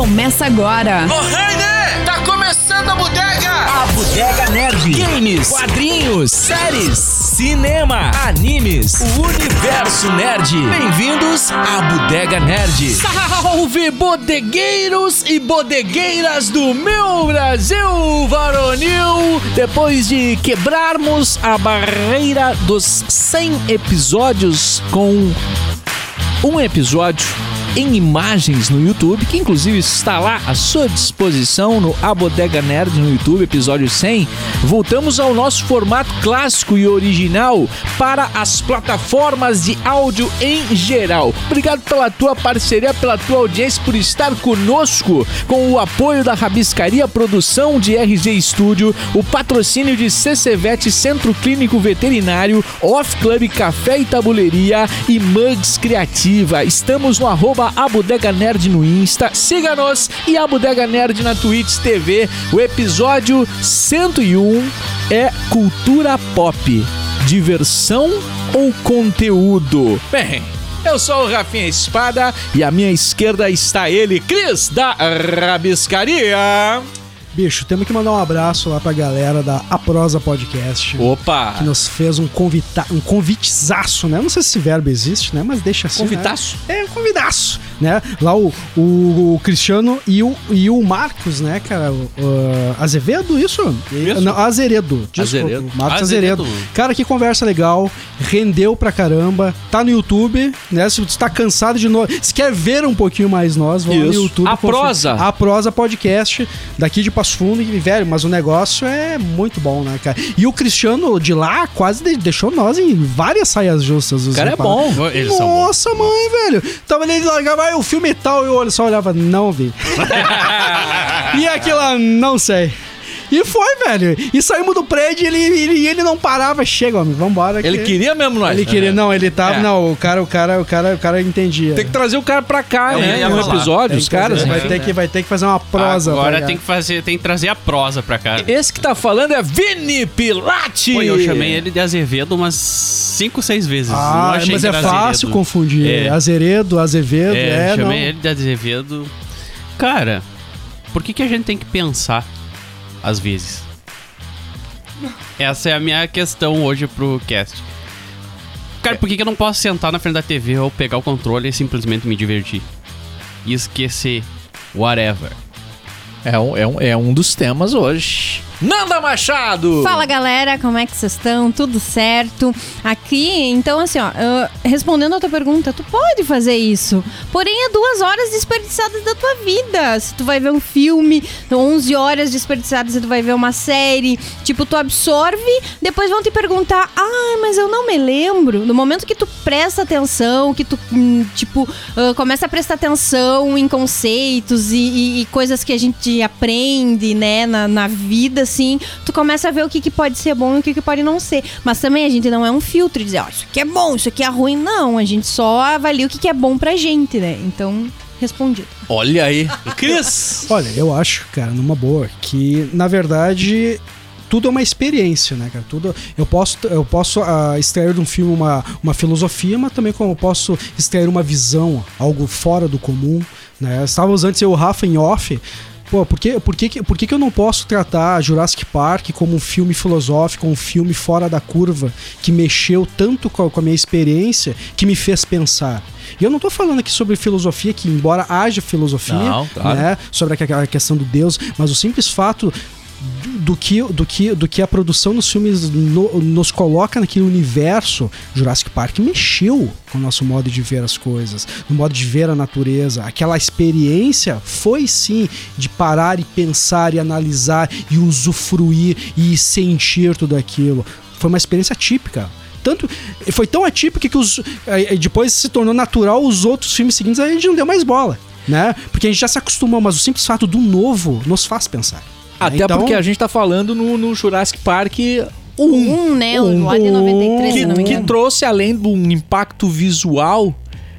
começa agora. Ô, Rainer, tá começando a bodega! A Bodega Nerd. Games, quadrinhos, séries, cinema, animes, o universo nerd. Bem-vindos à Bodega Nerd. Salve bodegueiros e bodegueiras do meu Brasil varonil! Depois de quebrarmos a barreira dos 100 episódios com um episódio em imagens no YouTube, que inclusive está lá à sua disposição no A Bodega Nerd no YouTube, episódio 100. Voltamos ao nosso formato clássico e original para as plataformas de áudio em geral. Obrigado pela tua parceria, pela tua audiência, por estar conosco com o apoio da Rabiscaria Produção de RG Studio, o patrocínio de CCVET Centro Clínico Veterinário, Off Club Café e Tabuleiria e Mugs Criativa. Estamos no arroba a Bodega Nerd no Insta, siga-nos e a Bodega Nerd na Twitch TV. O episódio 101 é cultura pop, diversão ou conteúdo? Bem, eu sou o Rafinha Espada e à minha esquerda está ele, Cris da Rabiscaria. Bicho, temos que mandar um abraço lá pra galera da Aprosa Podcast. Opa! Que nos fez um, convita um convitezaço, né? Não sei se esse verbo existe, né? Mas deixa assim. Convitaço? Né? É, um convidaço, né? Lá o, o, o, Cristiano e o, e o Marcos, né, cara? O, uh, Azevedo, isso? Isso. Não, Azeredo. Desculpa, Azeredo. Marcos Azeredo. Azeredo. Cara, que conversa legal. Rendeu pra caramba. Tá no YouTube, né? Se você tá cansado de nós. Se quer ver um pouquinho mais nós, vão no. YouTube. A conferir. Prosa. A Prosa Podcast, daqui de Passo Fundo. E, velho, mas o negócio é muito bom, né, cara? E o Cristiano de lá quase de- deixou nós em várias saias justas. O cara é bom. Eles. Nossa, mãe, velho. Tava ali, largava "Ah, o filme tal, e eu só olhava, não vi. e aquilo, não sei. E foi, velho. E saímos do prédio e ele, ele, ele não parava. Chega, homem, vambora. Ele que- queria mesmo nós. Ele queria, não, ele tava. É. Não, o cara, o cara, o cara, o cara entendia. Tem que trazer o cara pra cá, Eu né? No falar. episódio, os que caras. vai, né? ter que, vai ter que fazer uma prosa. Agora tá tem que fazer, tem que trazer a prosa pra cá. Esse que tá falando é Vini Pilate. Pô, eu chamei ele de Azevedo umas 5, 6 vezes. Ah, Não achei mas é fácil confundir. É. Azeredo, Azevedo, É, é, chamei não. ele de Azevedo. Cara, por que, que a gente tem que pensar às vezes? Essa é a minha questão hoje pro cast. Cara, por que, que eu não posso sentar na frente da TV ou pegar o controle e simplesmente me divertir? E esquecer whatever. É um, é, um, é um dos temas hoje. Nanda Machado! Fala galera, como é que vocês estão? Tudo certo? Aqui, então assim, ó, respondendo a tua pergunta, tu pode fazer isso. Porém, é duas horas desperdiçadas da tua vida. Se tu vai ver um filme, 11 horas desperdiçadas, se tu vai ver uma série, tipo, tu absorve, depois vão te perguntar, ah, mas eu não me lembro. No momento que tu presta atenção, que tu, hum, tipo, ah, começa a prestar atenção em conceitos e, e- e coisas que a gente aprende, né, na, na vida, assim, tu começa a ver o que, que pode ser bom e o que, que pode não ser. Mas também a gente não é um filtro de dizer, ó, isso aqui é bom, isso aqui é ruim. Não, a gente só avalia o que, que é bom pra gente, né? Então, respondido. Olha aí. Cris! Olha, eu acho, cara, numa boa, que na verdade tudo é uma experiência, né, cara? Tudo, eu posso, eu posso ah, extrair de um filme uma, uma filosofia, mas também como eu posso extrair uma visão, algo fora do comum, né? Estávamos antes eu e o Rafa em off. Pô, por que, por, que, por que, que eu não posso tratar Jurassic Park como um filme filosófico, um filme fora da curva, que mexeu tanto com a, com a minha experiência, que me fez pensar? E eu não tô falando aqui sobre filosofia, que embora haja filosofia, Não, claro. né, sobre aquela questão do Deus, mas o simples fato do- que, do que, do que a produção dos filmes no- nos coloca naquele universo, Jurassic Park mexeu com o nosso modo de ver as coisas, no modo de ver a natureza. Aquela experiência foi sim de parar e pensar e analisar e usufruir e sentir tudo aquilo. Foi uma experiência típica. Tanto, foi tão atípica que os, depois se tornou natural os outros filmes seguintes, a gente não deu mais bola. Né? Porque a gente já se acostumou, mas o simples fato do novo nos faz pensar. Até Então- porque a gente tá falando no, no Jurassic Park 1. Um, né? Um. lá de 93, se não me que, que trouxe, além de um impacto visual,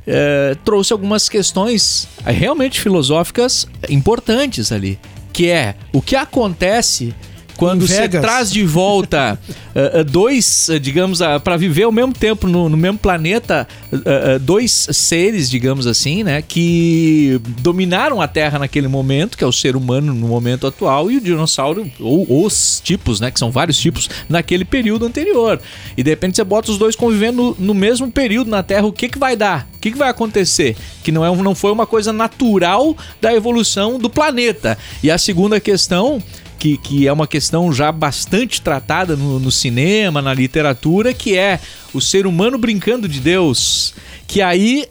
eh, trouxe algumas questões eh, realmente filosóficas importantes ali. Que é o que acontece quando você traz de volta eh, dois, eh, digamos, para viver ao mesmo tempo no, no mesmo planeta, eh, dois seres, digamos assim, né, que dominaram a Terra naquele momento, que é o ser humano no momento atual, e o dinossauro, ou os tipos, né, que são vários tipos, naquele período anterior. E de repente você bota os dois convivendo no, no mesmo período na Terra, o que, que vai dar? O que, que vai acontecer? Que não, é, um- não foi uma coisa natural da evolução do planeta. E a segunda questão que, que é uma questão já bastante tratada no, no cinema, na literatura, que é o ser humano brincando de Deus. Que aí,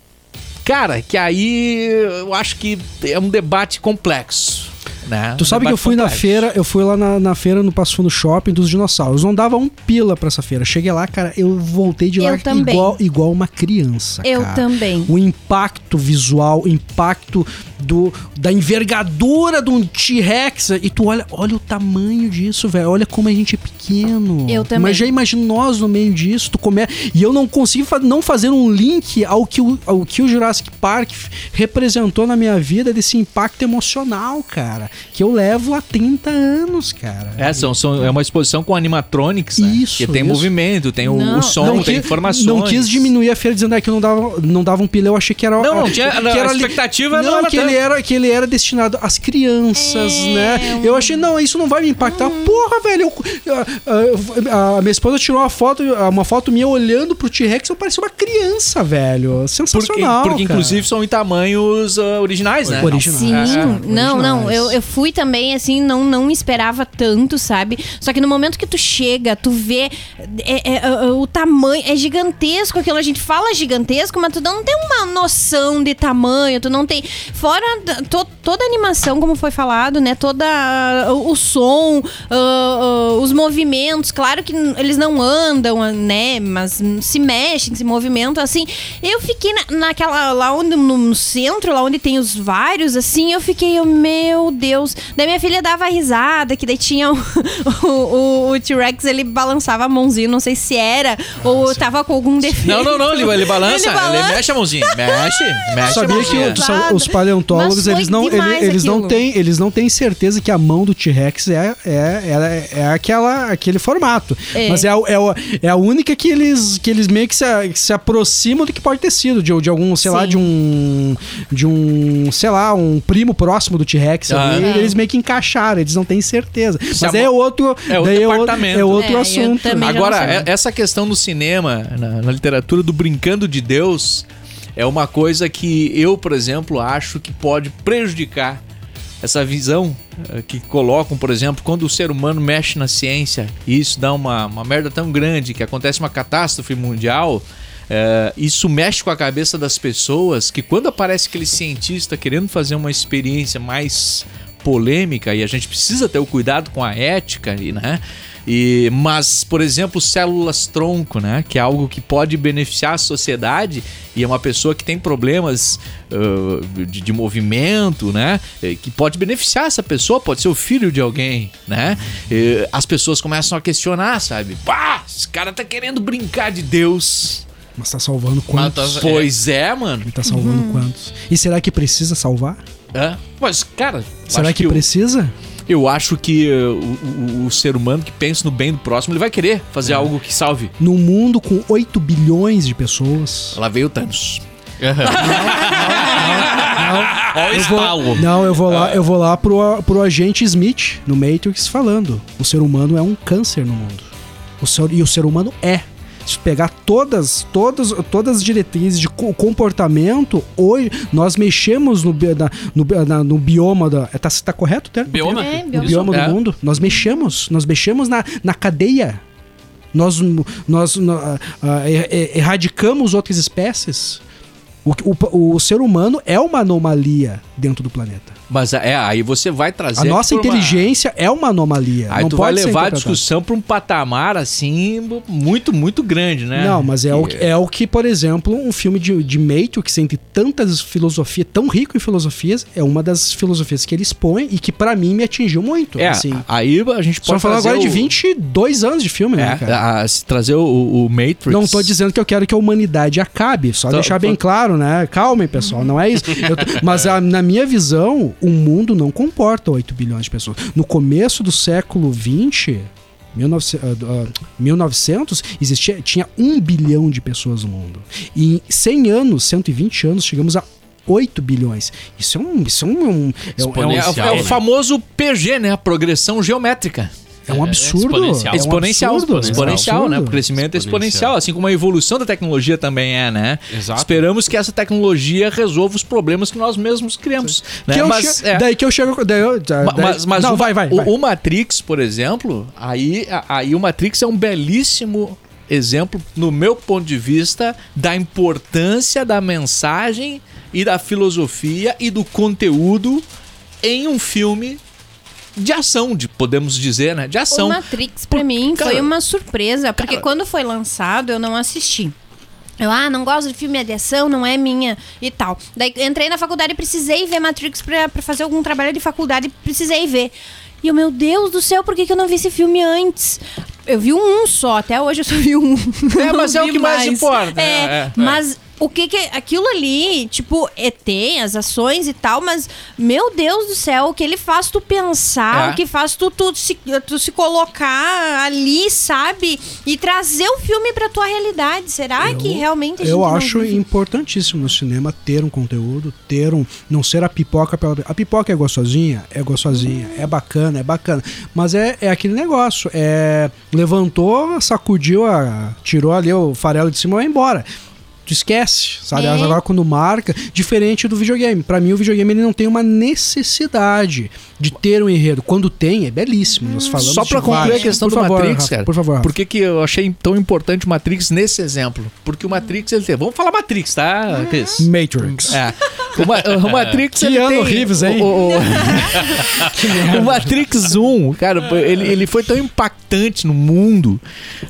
cara, que aí eu acho que é um debate complexo. Né? Tu Um sabe que eu fui na feira, eu fui lá na, na feira no Passo Fundo Shopping dos dinossauros. Não dava um pila pra essa feira. Cheguei lá, cara, eu voltei de lá Eu também. igual, igual uma criança. Eu cara. também. O impacto visual, o impacto do, da envergadura de um T-Rex. E tu olha, olha o tamanho disso, velho. Olha como a gente é pequeno. Eu também. Mas já imagina nós no meio disso. Tu come... E eu não consigo fa- não fazer um link ao que, o, ao que o Jurassic Park representou na minha vida, desse impacto emocional, cara. Que eu levo há 30 anos, cara. É, são, são- é uma exposição com animatronics, né? Isso, Que tem isso. movimento, tem o, o som, não, tem quis, informações. não quis diminuir a feira dizendo ah, que não dava, não dava um pila. Eu achei que era. Não, não tinha- que a era li- expectativa não não, era que tanto. Ele era que ele era destinado às crianças, É, né? Eu achei, não, isso não vai me impactar. Hum. Porra, velho. eu- a, a- a minha esposa tirou uma foto, uma foto minha olhando pro T-Rex, eu parecia uma criança, velho. Porque, Sensacional. porque cara. inclusive são em tamanhos ah, originais, né? Originais. Sim, É, não, não, originais. eu, eu fui também, assim, não, não esperava tanto, sabe? Só que no momento que tu chega, tu vê é- é, é, o tamanho, é gigantesco aquilo, a gente fala gigantesco, mas tu não tem uma noção de tamanho, tu não tem, fora da- to- toda a animação, como foi falado, né, toda a- o, som, ah, ah, os movimentos, claro que eles não andam, ah, né, mas se mexem, se movimentam, assim, eu fiquei na- naquela, lá onde, no, centro, lá onde tem os vários, assim, eu fiquei, eu, meu Deus, daí minha filha dava risada, que daí tinha o, o, o- o T-Rex, ele balançava a mãozinha, não sei se era, ou tava com algum defeito. Não, não, não, ele, ele balança, ele, balança. mexe a mãozinha. Mexe, mexe Sabia a que os paleontólogos Foi eles não, ele- demais eles, não têm, eles não têm certeza que a mão do T-Rex é, é, é, é aquela, aquele formato. É. Mas é, a- é, a- é a única que eles, que eles meio que se, se aproximam do que pode ter sido, de, de algum, sei lá, Sim. de um. De um, sei lá, um primo próximo do T-Rex. Ah. É. Eles meio que encaixaram, eles não têm certeza. Se Mas é outro. é outro daí é outro-. É outro É, eu assunto. Agora, é- essa questão no cinema, na, na literatura do brincando de Deus, é uma coisa que eu, por exemplo, acho que pode prejudicar essa visão eh, que colocam, por exemplo, quando o ser humano mexe na ciência e isso dá uma, uma merda tão grande que acontece uma catástrofe mundial. eh, isso mexe com a cabeça das pessoas que quando aparece aquele cientista querendo fazer uma experiência mais polêmica e a gente precisa ter o cuidado com a ética, né? E, mas, por exemplo, células tronco, né? Que é algo que pode beneficiar a sociedade e é uma pessoa que tem problemas ah, de, de movimento, né? eh, Que pode beneficiar essa pessoa, pode ser o filho de alguém, né? Eh, as pessoas começam a questionar, sabe? Pá, esse cara tá querendo brincar de Deus. Mas tá salvando quantos? tá- Pois é, mano. Ele tá salvando quantos? E será que precisa salvar? Hã? Mas, cara, Será que, o- precisa? Eu acho que uh, o, o- o ser humano que pensa no bem do próximo, ele vai querer fazer algo que salve. Num mundo com 8 bilhões de pessoas. Lá veio o Thanos. Olha o estalo. Não, eu vou lá, eu vou lá pro, pro agente Smith no Matrix falando. O ser humano é um câncer no mundo. O ser, e o ser humano é. Se pegar todas, todas, todas as diretrizes de co- comportamento, hoje nós mexemos no, na- no, na- no bioma da. é, Tá, tá correto, né? Bioma? É, No bioma. bioma É. do mundo. Nós mexemos. Nós mexemos na, na cadeia. Nós, nós ah, ah, er- er- erradicamos outras espécies. O, o, o ser humano é uma anomalia dentro do planeta. Mas é, aí você vai trazer. A nossa pra uma- inteligência é uma anomalia. Aí não tu vai levar a discussão pra um patamar assim, muito, muito grande, né? Não, mas é, o, Que- que- é o que, por exemplo, um filme de, de Matrix, entre tantas filosofias, tão rico em filosofias, é uma das filosofias que ele expõe e que pra mim me atingiu muito. É, assim. aí a gente Só pode falar trazer agora de o- 22 anos de filme, né, É, a- se trazer o, o Matrix. Não tô dizendo que eu quero que a humanidade acabe, só Tá, deixar bem fa- claro, né? Calmem, pessoal, não é isso. Eu tô- mas a- na, minha visão, o mundo não comporta 8 bilhões de pessoas. No começo do século 20, 1900, ah, ah, 1900 existia, tinha 1 bilhão de pessoas no mundo. E em 100 anos, 120 anos, chegamos a 8 bilhões. Isso é um. Isso é um. é um- é um- É, o- é o famoso PG, né? A progressão geométrica. É um É, absurdo. exponencial. É um exponencial, absurdo, exponencial, é um né? O crescimento é exponencial, Exponencial. assim como a evolução da tecnologia também é, né? Exato. Esperamos que essa tecnologia resolva os problemas que nós mesmos criamos. Né? Que Mas, che- é, Daí que eu chego. Daí eu, daí- ma- mas, mas não, o, vai, vai. o, vai. o Matrix, por exemplo, aí, aí o Matrix é um belíssimo exemplo, no meu ponto de vista, da importância da mensagem e da filosofia e do conteúdo em um filme de ação, de, podemos dizer, né? De ação. O Matrix, pra Por- mim, cara, foi uma surpresa, porque cara- quando foi lançado, eu não assisti. Eu, ah, não gosto de filme de ação, não é minha e tal. Daí entrei na faculdade e precisei ver Matrix pra, pra fazer algum trabalho de faculdade, precisei ver. E eu, meu Deus do céu, por que, que eu não vi esse filme antes? Eu vi um só, até hoje eu só vi um. É, mas é o que mais importa, É, é, é. mas o que que. Aquilo ali, tipo, ET, as ações e tal, mas, meu Deus do céu, o que ele faz tu pensar, É. o que faz tu, tu, se, tu se colocar ali, sabe? E trazer o filme pra tua realidade. Será que realmente a gente Eu não acho vive? importantíssimo no cinema ter um conteúdo, ter um. Não ser a pipoca pela. A pipoca é gostosinha? É gostosinha. É bacana, é bacana. Mas é, é aquele negócio. É. Levantou, sacudiu, a, tirou ali o farelo de cima e vai embora. Tu esquece, sabe? É. Agora quando marca, diferente do videogame. Pra mim, o videogame ele não tem uma necessidade de ter um enredo. Quando tem, é belíssimo. Nós falamos Só pra de concluir a questão Por do favor, Matrix, Rafa, cara. Por favor, Rafa. Por que, que eu achei tão importante o Matrix nesse exemplo? Porque o Matrix, ele tem... Vamos falar Matrix, tá, Cris? Matrix. É. O, Ma- o Matrix, Que ele ano tem... Reeves, hein? O, o- o Matrix 1, cara, ele, ele foi tão impactante no mundo,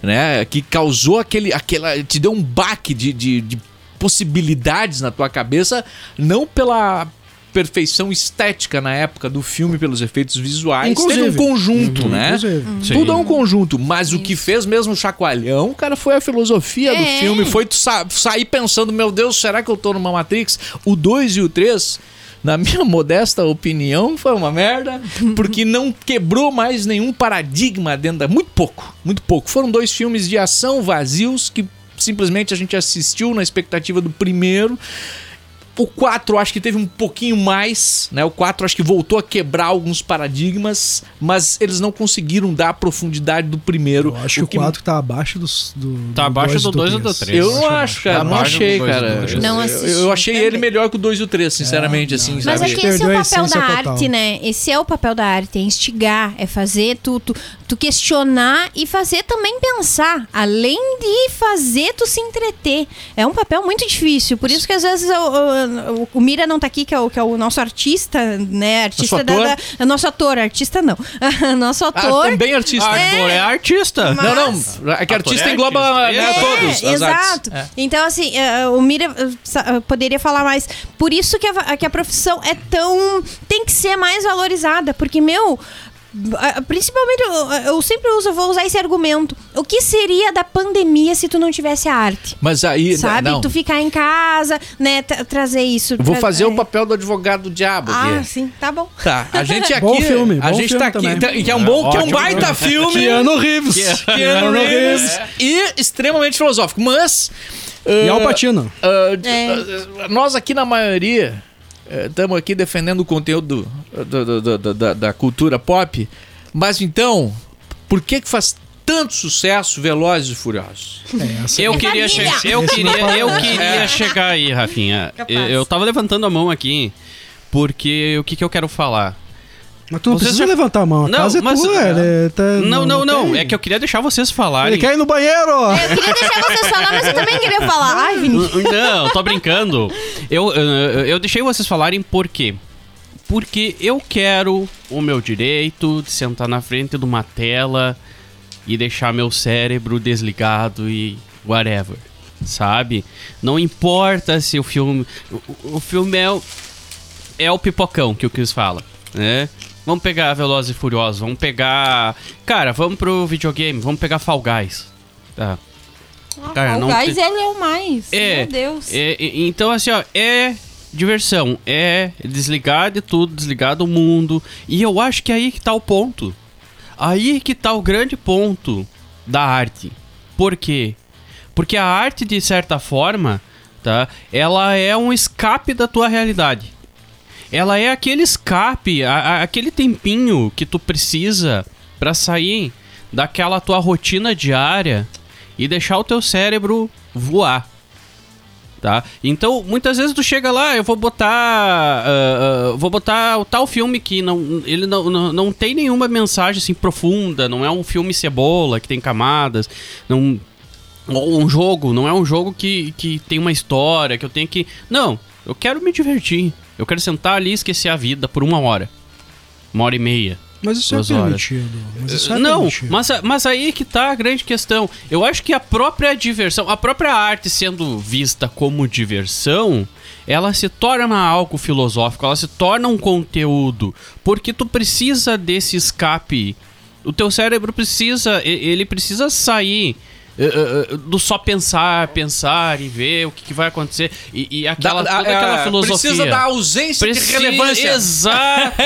né? Que causou aquele... Aquela, te deu um baque de, de possibilidades na tua cabeça, não pela perfeição estética na época do filme, pelos efeitos visuais. Teve um Inclusive. conjunto, né? Inclusive. Sim. Tudo é um conjunto, mas o que fez mesmo o chacoalhão, cara, foi a filosofia do É. filme. Foi tu sa- sair pensando, meu Deus, será que eu tô numa Matrix? O 2 e o 3, na minha modesta opinião, foi uma merda, porque não quebrou mais nenhum paradigma dentro da... Muito pouco, muito pouco. Foram dois filmes de ação vazios que simplesmente a gente assistiu na expectativa do primeiro. O 4 acho que teve um pouquinho mais, né? O 4 acho que voltou a quebrar alguns paradigmas, mas eles não conseguiram dar a profundidade do primeiro. Eu acho O que o 4 tá abaixo dos, do. Tá abaixo do dois e do três. Eu não acho, cara. Tá não achei, do dois do cara. Não Eu- Eu achei ele também. melhor que o 2 e o 3, sinceramente, assim, Mas sabe? é que esse é o papel da arte, total. né? Esse é o papel da arte, é instigar, é fazer tu, tu, tu questionar e fazer também pensar. Além de fazer tu se entreter. É um papel muito difícil. Por isso que às vezes o, o- o Mira não tá aqui, que é o, que é o nosso artista, né? Artista Nosso da, ator? da- é Nosso ator, artista não. nosso Ah, ator. também artista. Ator é, artista. Não, não. É que Ator artista é engloba artista. né, É, todos. as artes. exato. É. Então, assim, eh, o Mira eh, eh, poderia falar mais. Por isso que a, que a profissão é tão. tem que ser mais valorizada. Porque, meu. Ah, Principalmente, eu, sempre uso, eu vou usar esse argumento. O que seria da pandemia se tu não tivesse a arte? Mas aí, Sabe? não. Tu ficar em casa, né? tra- trazer isso. Eu vou tra- fazer é. o papel do advogado do diabo Ah, aqui. sim, tá bom. Tá, a gente aqui. Bom filme, a bom gente filme tá aqui. também. tá- Que é um bom, que é um baita filme. Keanu Reeves. Keanu Reeves. E extremamente filosófico. Mas. E ah, Al Pacino. ah, É. ah, nós aqui na maioria estamos aqui defendendo o conteúdo do- do- do- do- da, da cultura pop. Mas então, por que que faz tanto sucesso Velozes e Furiosos? É, Eu É queria, che eu Esse queria, eu queria chegar aí, Rafinha. Capaz. Eu, eu tava levantando a mão aqui porque o que, que eu quero falar? Mas tu não Vocês precisa já- levantar a mão. A Não, casa é mas- tua. Ele tá- Não, não, não. tem. É que eu queria deixar vocês falarem. Ele quer ir no banheiro! Eu queria deixar vocês falar, mas eu também queria falar. Ai, Vinícius. Não, tô brincando. Eu, eu, eu deixei vocês falarem por quê? Porque eu quero o meu direito de sentar na frente de uma tela e deixar meu cérebro desligado e whatever. Sabe? Não importa se o filme. O, o filme é o, é o pipocão que o Chris fala, né? Vamos pegar Velozes e Furiosos, vamos pegar. Cara, vamos pro videogame, vamos pegar Fall Guys. Tá. Cara, o não tem- ele é o mais. É, Meu Deus. é, é, então, assim, ó, é diversão, é desligar de tudo, desligar do mundo. E eu acho que aí que tá o ponto. Aí que tá o grande ponto da arte. Por quê? Porque a arte, de certa forma, tá? Ela é um escape da tua realidade. Ela é aquele escape, a- a- aquele tempinho que tu precisa pra sair daquela tua rotina diária e deixar o teu cérebro voar. Tá? Então, muitas vezes tu chega lá, eu vou botar. ah, ah, vou botar o tal filme que não, ele não, não, não tem nenhuma mensagem assim profunda, não é um filme cebola que tem camadas, não. Ou um jogo, não é um jogo que, que tem uma história, que eu tenho que. Não, eu quero me divertir. Eu quero sentar ali e esquecer a vida por uma hora. Uma hora e meia. Mas isso é permitido. Mas isso é não, permitido. mas, mas aí que tá a grande questão. Eu acho que a própria diversão, a própria arte sendo vista como diversão, ela se torna algo filosófico, ela se torna um conteúdo. Porque tu precisa desse escape. O teu cérebro precisa, ele precisa sair. Eh, eh, eh, do só pensar, pensar e ver o que, que vai acontecer e, e aquela, Da- toda a- aquela filosofia. Precisa da ausência Precisa- de relevância. Exato.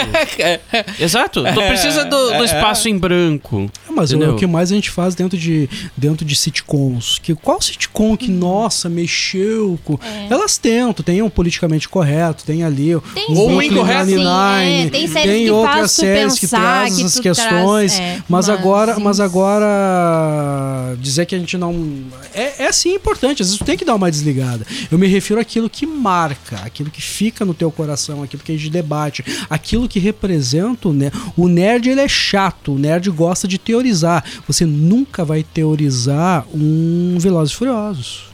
Exato. Tu precisa do, do espaço em branco. É, Mas o, o que mais a gente faz dentro de, dentro de sitcoms? Que, qual sitcom que, nossa, mexeu com. Elas tentam, tem um politicamente correto, tem ali Tem o Ou Brooklyn incorreto. Sim, é, tem séries que outras séries que pensar, trazem que essas tu questões. traz- é, mas, mas agora, mas agora dizer que a gente não. É, é sim importante, às vezes tu tem que dar uma desligada. Eu me refiro àquilo que marca, aquilo que fica no teu coração, aquilo que a gente debate, aquilo que representa o nerd. O nerd ele é chato, o nerd gosta de teorizar. Você nunca vai teorizar um Velozes Furiosos.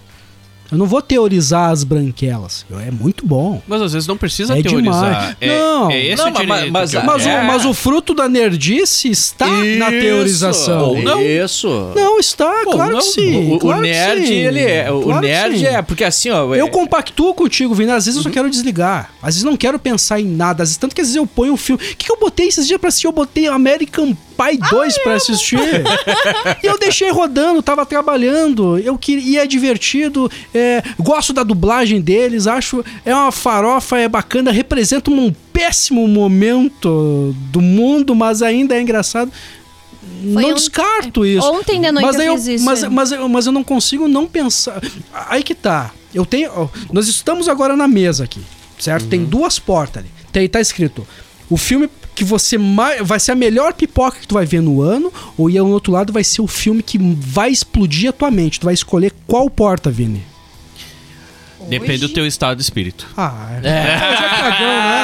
Eu não vou teorizar as branquelas. É muito bom. Mas às vezes não precisa É teorizar. demais. É, Não. é esse Não, o mas- mas- Mas, o, mas o fruto da nerdice está na Isso. teorização. Ou não. Isso. Não, está, Pô, claro não, que sim. O, o claro que nerd, sim. ele é. O Claro nerd sim. é. Porque assim, ó. Eu é- compactuo contigo, Vini. Às vezes eu só quero desligar. Às vezes não quero pensar em nada. Às vezes, tanto que às vezes eu ponho um filme. O que, que eu botei esses dias pra assistir? Eu botei American Pie 2 pra assistir. e eu deixei rodando, tava trabalhando. Eu queria, é divertido. é, gosto da dublagem deles. Acho. É uma farofa, é bacana. Representa um péssimo momento do mundo, mas ainda é engraçado. Foi não um- descarto isso. Ontem de noite mas eu fiz isso, Mas, é. mas, eu- mas eu não consigo não pensar. Aí que tá. Eu tenho. Nós estamos agora na mesa aqui, certo? Tem duas portas ali. Tem, tá escrito. O filme que você mais. Vai ser a melhor pipoca que tu vai ver no ano, ou e ao outro lado vai ser o filme que vai explodir a tua mente. Tu vai escolher qual porta, Vini. Depende do teu estado de espírito. Ah, é. é. Cagão, né?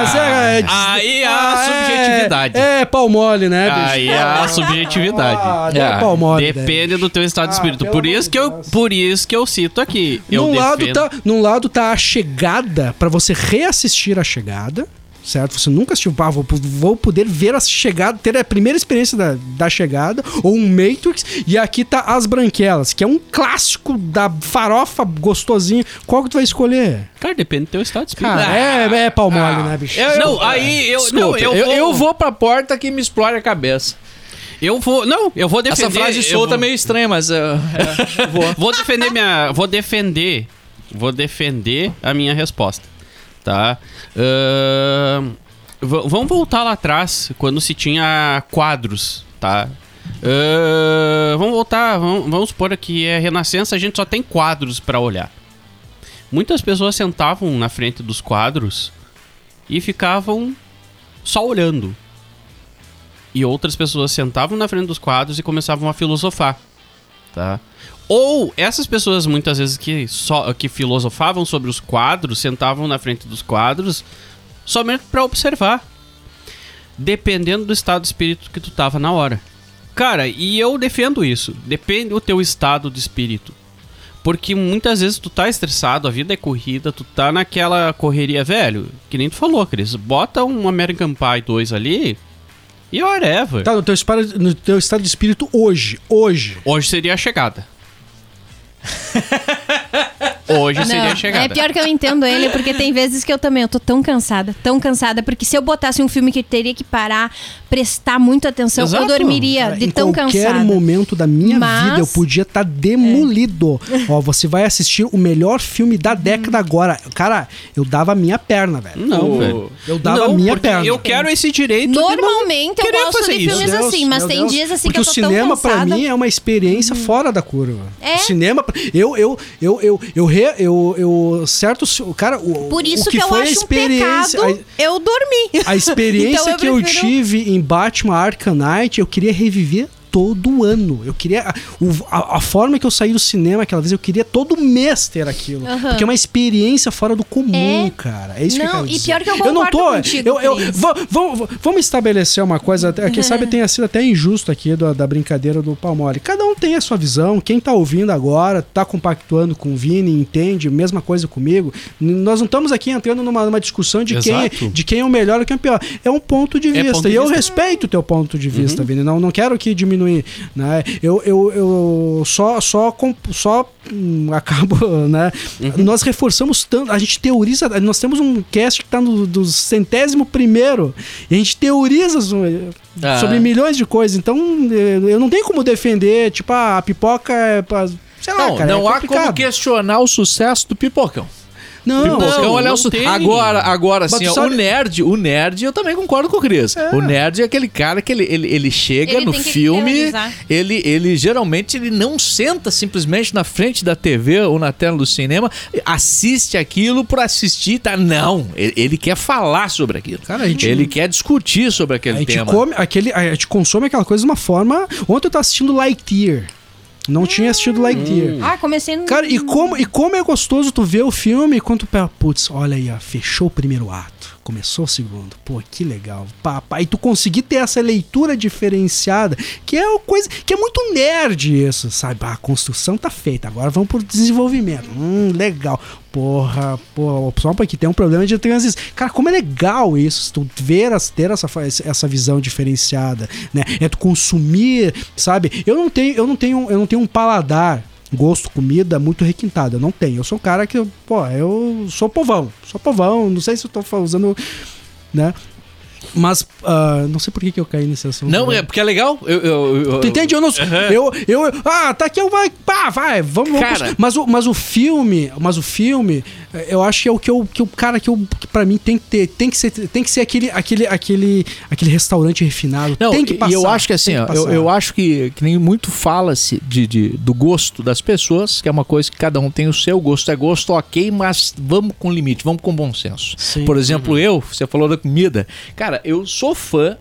Ah, Zé, é, Aí a ah, é, subjetividade. É, pau mole, né, bicho? Aí é a subjetividade. Ah, É. é pau mole. Depende do teu estado de Ah, espírito. pelo Por isso de que eu, Deus. por isso que eu cito aqui. Eu num, lado defendo- tá, num lado tá a chegada pra você reassistir a chegada, certo? Você nunca assistiu, ah, vou, vou poder ver a chegada, ter a primeira experiência da, da chegada, ou um Matrix, e aqui tá As Branquelas, que é um clássico da farofa gostosinho. Qual que tu vai escolher? Cara, depende do teu estado de espírito. Cara, é, é pau mole, né, bicho? Eu- não, aí eu, não, eu, eu, vou, eu vou pra porta que me explore a cabeça. eu vou, não, eu vou defender. Essa frase eu solta é vou- meio estranha, mas. é, é, eu vou. Vou defender minha. Vou defender. Vou defender a minha resposta. Tá? V- vamos voltar lá atrás, quando se tinha quadros, tá? Ahn, vamos voltar, vamos, vamos supor que é Renascença, a gente só tem quadros pra olhar. Muitas pessoas sentavam na frente dos quadros e ficavam só olhando. E outras pessoas sentavam na frente dos quadros e começavam a filosofar tá? Ou essas pessoas muitas vezes que só que filosofavam sobre os quadros, sentavam na frente dos quadros somente para observar, dependendo do estado de espírito que tu tava na hora. Cara, e eu defendo isso. Depende do teu estado de espírito. Porque muitas vezes tu tá estressado, a vida é corrida, tu tá naquela correria, velho, que nem tu falou, Cris. Bota um American Pie 2 ali e whatever. Tá no teu, no teu estado de espírito hoje. Hoje. Hoje seria a chegada. Hoje seria Não, chegada. é pior que eu entendo ele, porque tem vezes que eu também eu tô tão cansada, tão cansada, porque se eu botasse um filme que teria que parar, prestar muita atenção, Exato. eu dormiria de em tão qualquer cansada. momento da minha Mas- vida eu podia estar demolido. Ó, você vai assistir o melhor filme da década agora. Cara, eu dava a minha perna, velho. Não, O- velho. Eu dava a minha perna. eu quero esse direito de não Normalmente eu gosto fazer de isso. filmes assim, mas meu tem Deus. dias assim Porque que eu o tô cinema tão pra cansada. mim é uma experiência fora da curva. É. O cinema, eu eu eu eu eu re- eu, eu certo, cara, o, Por isso o que, que, eu foi a acho um experiência, pecado eu dormir. a, a experiência Então eu que eu tive em Batman Arkham Knight, eu queria reviver todo ano. Eu queria a, o- a, a forma que eu saí do cinema aquela vez, eu queria todo mês ter aquilo, Aham. porque é uma experiência fora do comum, É. cara. É isso que eu Não, quero e dizer. pior que eu não concordo tô, contigo, eu, eu vamos, vamos estabelecer uma coisa, quem sabe tenha sido até injusto aqui da, da brincadeira do Palmole. Cada um tem a sua visão, quem tá ouvindo agora, tá compactuando com o Vini, entende, mesma coisa comigo. Nós não estamos aqui entrando numa, numa discussão de quem, de quem é o melhor e quem é o pior. É um ponto de É vista. ponto de e eu vista. respeito o teu ponto de vista, Vini. Não, não quero que diminuir. Né? Eu, eu, eu só, só, só hum, acabo, né? Nós reforçamos tanto, a gente teoriza, nós temos um cast que tá no do centésimo primeiro, e a gente teoriza so- Ah. sobre milhões de coisas. Então, eu eu não tenho como defender, tipo, ah, a pipoca é pra. Sei lá, Não, cara. não é há como questionar o sucesso do Pipocão. Não, Pipocão, não, olha não o tem. Agora, agora Mas sim, tu ó, sabe- o nerd, o nerd, eu também concordo com o Cris. É. O nerd é aquele cara que ele, ele, ele chega Ele no filme, ele, ele geralmente ele não senta simplesmente na frente da TV ou na tela do cinema, assiste aquilo por assistir, tá? Não, ele, ele quer falar sobre aquilo. Cara, a gente- ele quer discutir sobre A aquele gente, tema. come, aquele, a gente consome aquela coisa de uma forma. Ontem eu tava assistindo Lightyear. Não tinha assistido Lightyear. Ah, comecei no... Cara, e como, e como é gostoso tu ver o filme e quando tu pega, putz, olha aí, ó, fechou o primeiro ato, começou segundo, pô, que legal, e tu conseguir ter essa leitura diferenciada, que é uma coisa, que é muito nerd isso, sabe? Ah, a construção tá feita, agora vamos pro desenvolvimento, hum, legal, porra, porra, só porque tem um problema de transição, cara, como é legal isso, tu ver, ter essa, essa visão diferenciada, né? É tu consumir, sabe? Eu não tenho, eu não tenho, eu não tenho um paladar gosto, comida muito requintado. Eu não tenho. Eu sou um cara que, pô, eu sou povão. Sou povão. Não sei se eu tô usando, né? Mas, ah, não sei por que, que eu caí nesse assunto. Não, né? é porque é legal. Eu, eu, eu- Tu entende? Eu não sou. Eu, eu, ah, tá aqui, eu vai, pá, vai, vamos, vamos. Cara. Mas o, mas o filme, mas o filme, eu acho que é o que eu, que o cara que eu, que pra mim tem que ter, tem que ser, tem que ser aquele, aquele, aquele, aquele restaurante refinado. Não, tem que passar. e eu acho que assim, tem ó, que eu, eu acho que, que nem muito fala-se de, de- do gosto das pessoas, que é uma coisa que cada um tem o seu gosto. É gosto ok, mas vamos com limite, vamos com bom senso. Sim. Por exemplo, eu, você falou da comida, cara, eu sou fã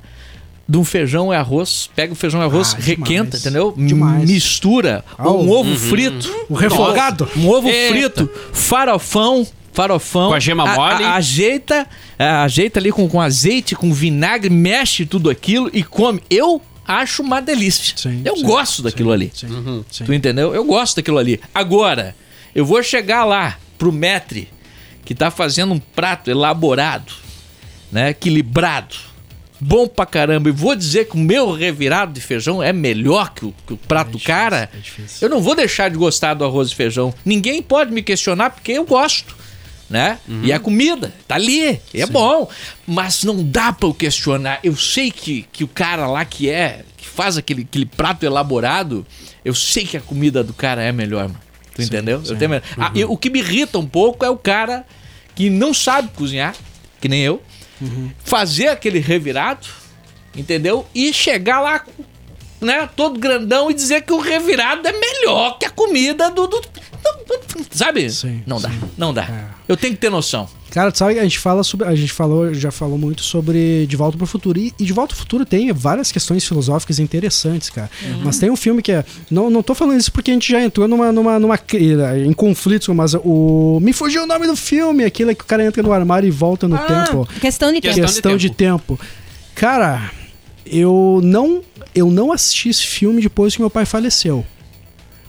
de um feijão e arroz, pega o feijão e arroz, Ah, requenta, demais. entendeu? Demais. Mistura Ah, um ovo frito, O refogado. um ovo Eita. frito, farofão, farofão. Com a gema mole. a- ajeita, a- ajeita ali com, com azeite, com vinagre, mexe tudo aquilo e come. Eu acho uma delícia. Sim, eu sim, gosto daquilo ali. Sim, sim. Tu entendeu? Eu gosto daquilo ali. Agora, eu vou chegar lá pro metre que tá fazendo um prato elaborado, né, equilibrado, bom pra caramba, e vou dizer que o meu revirado de feijão é melhor que o, que o prato do cara, é difícil. eu não vou deixar de gostar do arroz e feijão. Ninguém pode me questionar porque eu gosto. Né? E a comida, tá ali, é bom. Mas não dá pra eu questionar. Eu sei que, que o cara lá que é, que faz aquele, aquele prato elaborado, eu sei que a comida do cara é melhor, mano. Tu entendeu? Eu tenho... Ah, eu- o que me irrita um pouco é o cara que não sabe cozinhar, que nem eu, fazer aquele revirado, entendeu? E chegar lá, né, todo grandão e dizer que o revirado é melhor que a comida do. do- do- sabe? Sim, não dá, sim. não dá. É. Eu tenho que ter noção. Cara, sabe, a gente fala sobre. A gente falou, já falou muito sobre De Volta para o Futuro. E, e De Volta ao Futuro tem várias questões filosóficas interessantes, cara. Mas tem um filme que é. Não, não tô falando isso porque a gente já entrou numa. numa, numa em conflitos, mas o. Me fugiu o nome do filme, aquele que o cara entra no armário e volta no Ah, tempo. Questão de tempo. Questão de tempo. Cara, eu não. Eu não assisti esse filme depois que meu pai faleceu.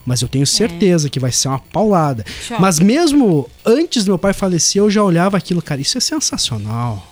Mas eu tenho certeza que vai ser uma paulada. Tchau. Mas mesmo antes do meu pai falecer, eu já olhava aquilo, cara, isso é sensacional.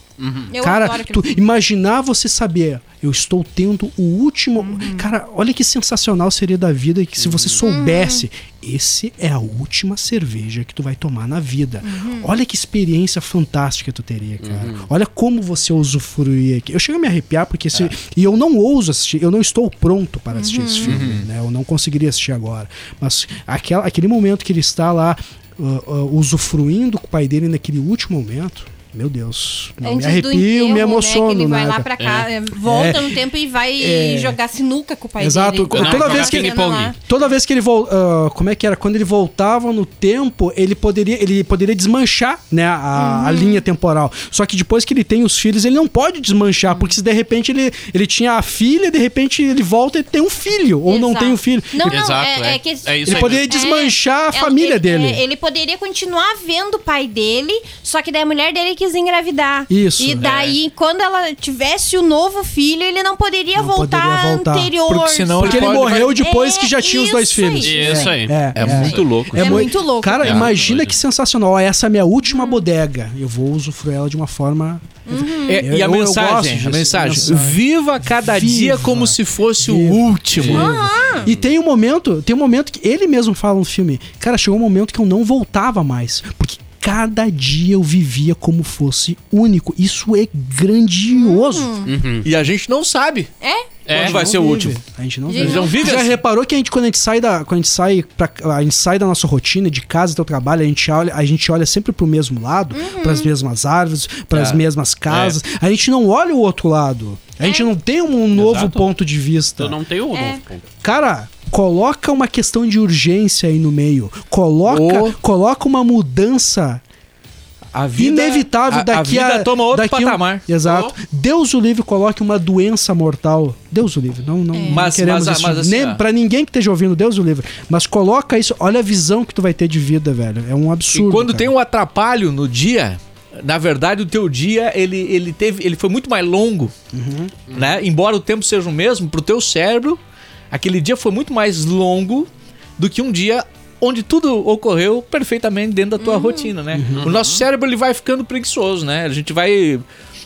Eu Cara, tu imaginar você saber, eu estou tendo o último. Uhum. Cara, olha que sensacional seria da vida que se você soubesse, esse é a última cerveja que tu vai tomar na vida. Uhum. Olha que experiência fantástica tu teria, cara. Olha como você usufruir aqui. Eu chego a me arrepiar porque se, e eu não ouso assistir, eu não estou pronto para assistir esse filme, né? Eu não conseguiria assistir agora. Mas aquela, aquele momento que ele está lá uh, uh, usufruindo com o pai dele naquele último momento, meu Deus, não, me Antes arrepio, enterro, me né, emociono, que ele vai né, lá pra cá, é, volta no tempo e vai É. jogar sinuca com o pai Exato. dele. Toda Tá vez que ele. Toda vez que ele vol- ah, como é que era? Quando ele voltava no tempo, ele poderia, ele poderia desmanchar, né, a, Uhum. a linha temporal. Só que depois que ele tem os filhos, ele não pode desmanchar, porque se de repente ele, ele tinha a filha, de repente ele volta e tem um filho ou não Exato. tem um filho. Não, não, Exato, é, é. é que É isso Ele aí. poderia É, desmanchar a família ele, dele. é, ele poderia continuar vendo o pai dele, só que daí a mulher dele quis engravidar. Isso. E daí, quando ela tivesse o novo filho, ele não poderia, Não voltar, poderia voltar. anterior. Porque senão Porque ele pode- morreu depois É, que já tinha os dois isso filhos. aí. Isso aí. É, É muito louco. É mui- muito louco. Cara, É, imagina que sensacional. Ó, Essa é a minha última bodega. Eu vou usufruir ela de uma forma. É, Eu- e a eu- eu gosto mensagem, disso, a mensagem, mensagem. viva cada dia Viva. como se fosse Viva. o último. E tem um momento, tem um momento que ele mesmo fala no filme, cara, chegou um momento que eu não voltava mais, porque cada dia eu vivia como fosse único. Isso é grandioso. Uhum. E a gente não sabe É? É, quando vai Não ser o vive. último. A gente não Gente, vive. não vive Já assim. reparou que a gente quando a gente sai da, quando a gente sai pra, a gente sai da nossa rotina de casa até o trabalho, a gente olha, a gente olha sempre pro mesmo lado, Uhum. pras mesmas árvores, pras É. mesmas casas. A gente não olha o outro lado. A gente não tem um novo Exato. ponto de vista. Tu não tem o É. novo ponto. Cara, coloca uma questão de urgência aí no meio. Coloca, Ô. coloca uma mudança A vida, inevitável a, daqui a vida toma outro daqui um- patamar. Exato. Deus o livre coloque uma doença mortal. Deus o livre. Não, não, não Mas- queremos mas- isso. mas assim, Nem, pra ninguém que esteja ouvindo, Deus o livre. Mas coloca isso. Olha a visão que tu vai ter de vida, velho. É um absurdo. E quando cara. tem um atrapalho no dia, na verdade o teu dia ele, ele teve ele foi muito mais longo, Uhum. né? Embora o tempo seja o mesmo, pro teu cérebro, aquele dia foi muito mais longo do que um dia onde tudo ocorreu perfeitamente dentro da tua Uhum. rotina, né? O nosso cérebro ele vai ficando preguiçoso, né? A gente vai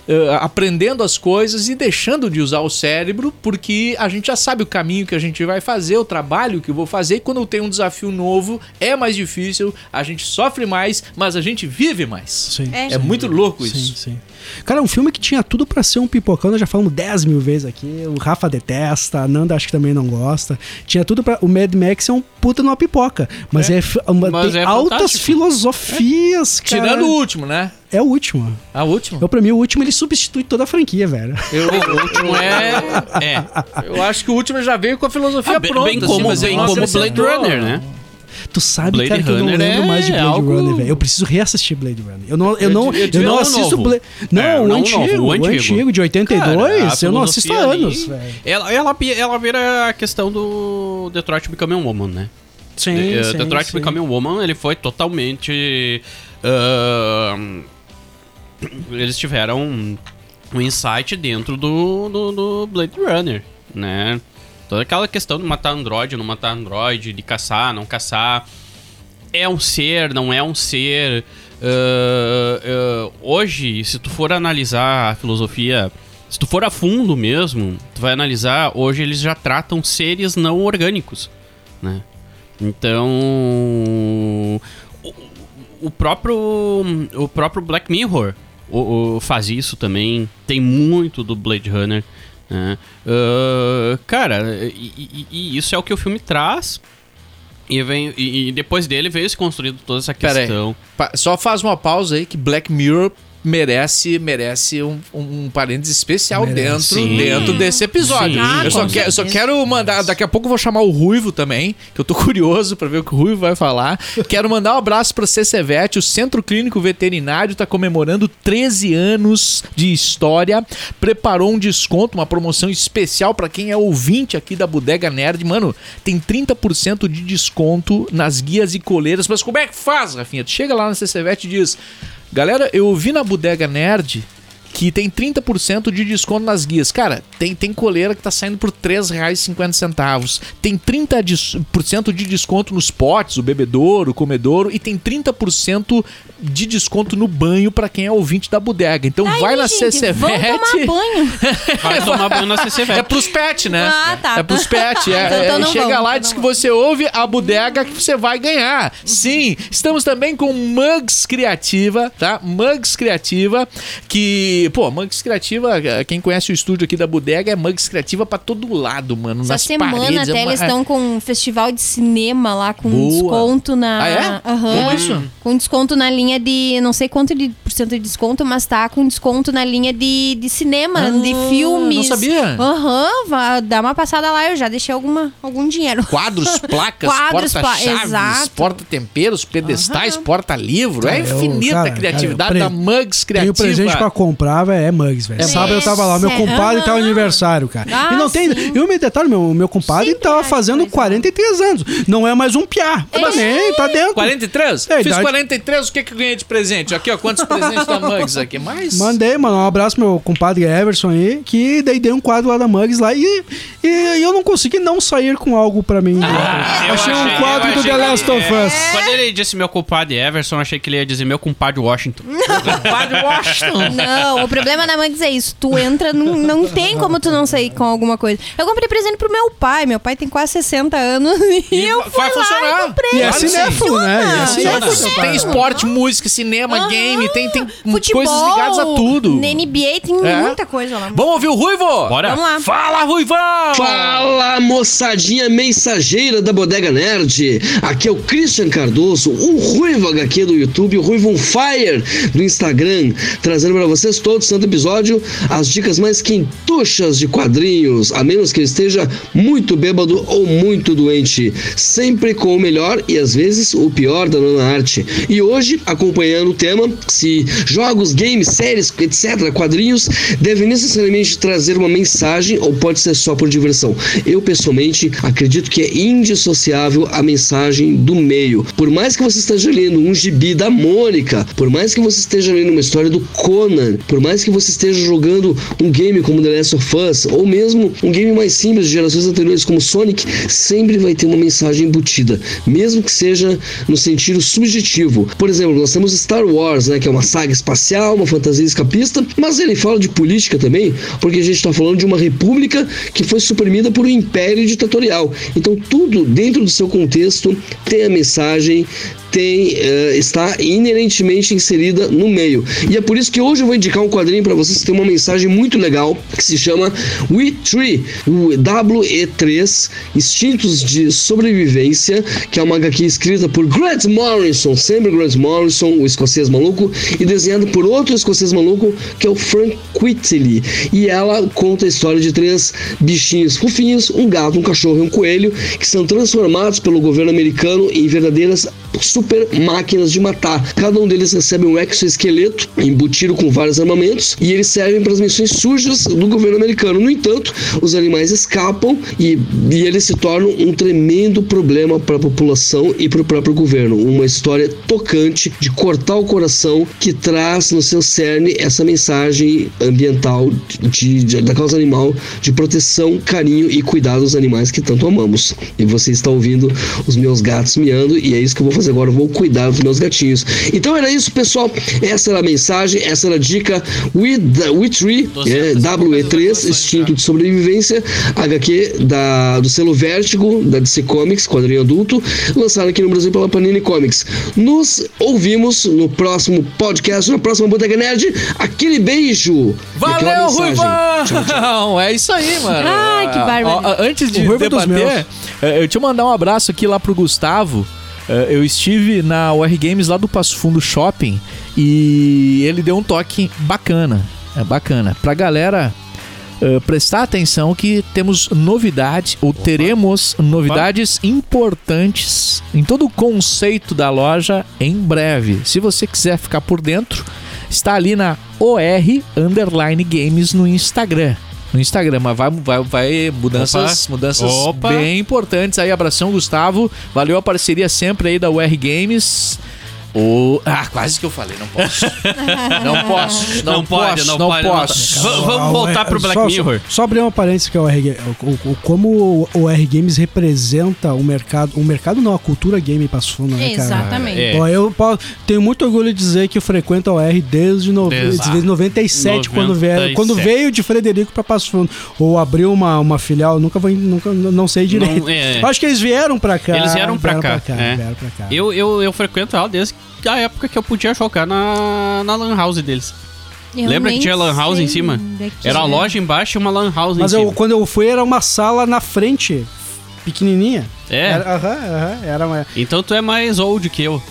eh, aprendendo as coisas e deixando de usar o cérebro porque a gente já sabe o caminho que a gente vai fazer, o trabalho que eu vou fazer. E quando eu tenho um desafio novo, é mais difícil, a gente sofre mais, mas a gente vive mais. Sim, É. É muito louco sim, isso. sim. Cara, um filme que tinha tudo pra ser um pipocão, nós já falamos 10 mil vezes aqui. O Rafa detesta, a Nanda acho que também não gosta. Tinha tudo pra. O Mad Max é um puta numa pipoca. Mas é, fi- uma, Mas tem é altas fantástico. filosofias, cara. Tirando o último, né? É o último. A última. Eu, pra mim, o último ele substitui toda a franquia, velho. Eu, O último é. É. eu acho que o último já veio com a filosofia Ah, bem, pronta. bem assim, como, mas ele bem como Blade acrescentou. Runner, né? Tu sabe, Blade cara, que eu não lembro é mais de Blade algo- Runner, velho. Eu preciso reassistir Blade Runner. Eu não, eu Eu não, eu, eu não assisto. Blade. Não, É, o, não antigo, novo, o o antigo. antigo. de 82. Cara, eu não assisto há anos, velho. Ela, ela, ela vira a questão do Detroit Become a Woman, né? Sim, De- sim, Detroit sim. Become a Woman, ele foi totalmente. ahn, eles tiveram um, um insight dentro do, do, do Blade Runner, né? Toda aquela questão de matar androide, não matar androide, de caçar, não caçar. É um ser, não é um ser. Ah, ah, hoje, se tu for analisar a filosofia, se tu for a fundo mesmo, tu vai analisar, hoje eles já tratam seres não orgânicos, né? Então, o, o próprio o próprio Black Mirror o, o- faz isso também. Tem muito do Blade Runner. Né? Ah, cara, e, e- isso é o que o filme traz. E, vem, e, e depois dele veio se construindo toda essa Pera aí. questão. Só faz uma pausa aí que Black Mirror merece merece um, um, um parênteses especial Merece. dentro, Sim. dentro desse episódio. Sim. Eu só, quero, eu só quero mandar. Daqui a pouco eu vou chamar o Ruivo também, que eu tô curioso pra ver o que o Ruivo vai falar. Quero mandar um abraço pra CCVET, o Centro Clínico Veterinário tá comemorando 13 anos de história. Preparou um desconto, uma promoção especial pra quem é ouvinte aqui da Bodega Nerd. Mano, tem 30% de desconto nas guias e coleiras. Mas como é que faz, Rafinha? Tu chega lá na CCVET e diz: Galera, eu ouvi na Bodega Nerd que tem 30% de desconto nas guias. Cara, tem, tem coleira que tá saindo por R$ 3,50. Tem 30% de desconto nos potes, o bebedouro, o comedouro, e tem 30% de desconto no banho pra quem é ouvinte da bodega. Então Aí, vai na gente, CCVET. Vamos tomar banho. Vai tomar banho na CCV. É pros pet, né? Ah, tá. É pros pet. É, Então- é, então não chega vamos, lá e então diz que você ouve a bodega que você vai ganhar. Sim, estamos também com Mugs Criativa, tá? Mugs Criativa, que, pô, Mugs Criativa, quem conhece o estúdio aqui da bodega é Mugs Criativa pra todo lado, mano. Essa nas semana paredes. é até uma- eles estão com um festival de cinema lá com Boa. desconto na. Ah, é? Aham. Como isso? Com desconto na linha de. Não sei quanto de por cento de desconto, mas tá com desconto na linha de, de cinema, Ah, de filmes. não sabia. Aham, vá, dá uma passada lá, eu já deixei alguma, algum dinheiro. Quadros, placas, Quadros, pla- porta-chaves, porta-temperos, pedestais, porta-livro. É Cara, eu- infinita cara, a criatividade cara, eu da Mugs Tem Criativa. o presente pra comprar, velho, é Mugs, velho. É Sábado eu tava lá, meu Mugs. compadre tava Aham. aniversário, cara. Ah, e não tem. sim. E o meu detalhe, meu, meu compadre Sempre tava acho fazendo coisa. 43 anos. Não é mais um piá. Também, tá dentro. 43? É, Fiz idade- 43, o que que eu ganhei de presente? Aqui, ó, quantos presentes da Mugs aqui? Mais? Mandei, mano, um abraço pro meu compadre Everson aí, que daí dei um quadro lá da Mugs lá e, e, e eu não consegui não sair com algo pra mim. Ah, Eu achei um achei- quadro eu do achei The Last of é. Us. Quando ele disse meu compadre Everson, eu achei que ele ia dizer meu compadre Washington. Compadre Washington. Não, o problema da Mugs é isso. Tu entra, não, não tem como tu não sair com alguma coisa. Eu comprei presente pro meu pai. Meu pai tem quase 60 anos e, eu fui vai lá funcionar. e comprei. E é Claro que sim. cinéfilo, né? E é Funciona. cinéfilo. Tem esporte, música, cinema, Aham. game, tem, tem Futebol, coisas ligadas a tudo. Na NBA tem É. muita coisa lá. Vamos ouvir o Ruivo? Bora. Vamos lá. Fala, Ruivão! Fala moçadinha mensageira da Bodega Nerd, aqui é o Christian Cardoso, o Ruivo HQ do YouTube, o Ruivo on Fire do Instagram, trazendo para vocês todo santo episódio as dicas mais quentuchas de quadrinhos, a menos que eu esteja muito bêbado ou muito doente, sempre com o melhor e às vezes o pior da nona arte. E hoje, acompanhando o tema, se jogos, games, séries, etc., quadrinhos devem necessariamente trazer uma mensagem ou pode ser só por diversão. Eu, pessoalmente, acredito que é indissociável a mensagem do meio. Por mais que você esteja lendo um gibi da Mônica, por mais que você esteja lendo uma história do Conan, por mais que você esteja jogando um game como The Last of Us, ou mesmo um game mais simples de gerações anteriores como Sonic, sempre vai ter uma mensagem embutida, mesmo que seja no sentido subjetivo. Por exemplo, nós temos Star Wars, né, que é uma saga espacial, uma fantasia escapista, mas ele fala de política também, porque a gente está falando de uma república que foi suprimida por um império ditatorial. Então tudo dentro do seu contexto tem a mensagem tem eh, está inerentemente inserida no meio. E é por isso que hoje eu vou indicar um quadrinho para vocês que tem uma mensagem muito legal que se chama We Tree, o WE3, Instintos de Sobrevivência, que é uma HQ escrita por Grant Morrison, sempre Grant Morrison, o escocês maluco, e desenhado por outro escocês maluco, que é o Frank Whiteley. E ela conta a história de três bichinhos fofinhos, um gato, um cachorro e um coelho, que são transformados pelo governo americano em verdadeiras super máquinas de matar. Cada um deles recebe um exoesqueleto embutido com vários armamentos e eles servem para as missões sujas do governo americano. No entanto, os animais escapam e, e eles se tornam um tremendo problema para a população e para o próprio governo. Uma história tocante de cortar o coração que traz no seu cerne essa mensagem ambiental de, de- da causa animal de proteção, carinho e cuidado dos animais que tanto amamos. E você está ouvindo os meus gatos miando e é isso que eu vou fazer agora. Eu vou cuidar dos meus gatinhos. Então era isso, pessoal. Essa era a mensagem, essa era a dica. We, We Tree, é, WE3, Instinto de Sobrevivência, HQ da, do selo Vértigo, da DC Comics, quadrinho adulto, lançado aqui no Brasil pela Panini Comics. Nos ouvimos no próximo podcast, na próxima Bodega Nerd. Aquele beijo! Valeu. Ruivão! É isso aí, mano. Ai, que Ah, bárbaro. ó, Antes de é debater, eh, eu te mandar um abraço aqui lá pro Gustavo. Eh, Eu estive na UR Games lá do Passo Fundo Shopping e ele deu um toque bacana. É bacana. Pra galera eh, prestar atenção que temos novidade, ou teremos novidades importantes em todo o conceito da loja em breve. Se você quiser ficar por dentro, está ali na OR Underline Games no Instagram. No Instagram, mas vai, vai, vai mudanças, Opa. mudanças Opa. bem importantes aí. Abração, Gustavo. Valeu a parceria sempre aí da UR Games. O... Ah, quase que eu falei, não posso. não posso, não, Não pode, posso, não não, pode, não posso. tá. V- vamos voltar pro Black só, Mirror. Só, só abrir uma parênteses que é o R o, o- como o, o R Games representa o mercado, o mercado não, a cultura game Passo Fundo, né, cara? Exatamente. É. Eu tenho muito orgulho de dizer que eu frequento a OR desde, no, Desde- desde 97, Quando, veio, 97. quando veio de Frederico pra Passo Fundo. Ou abriu uma, uma filial, nunca vou, nunca, não sei direito. Não, é. Acho que eles vieram pra cá. Eles vieram pra cá, é. vieram pra cá. Eu, eu, eu frequento ela desde a época que eu podia jogar na, na Lan House deles. Eu Lembra que tinha Lan House em cima? é Era a loja embaixo e uma Lan House Mas em eu, cima. quando eu fui, era uma sala na frente, pequenininha. É? Era, aham, aham, era uma, Então tu é mais old que eu.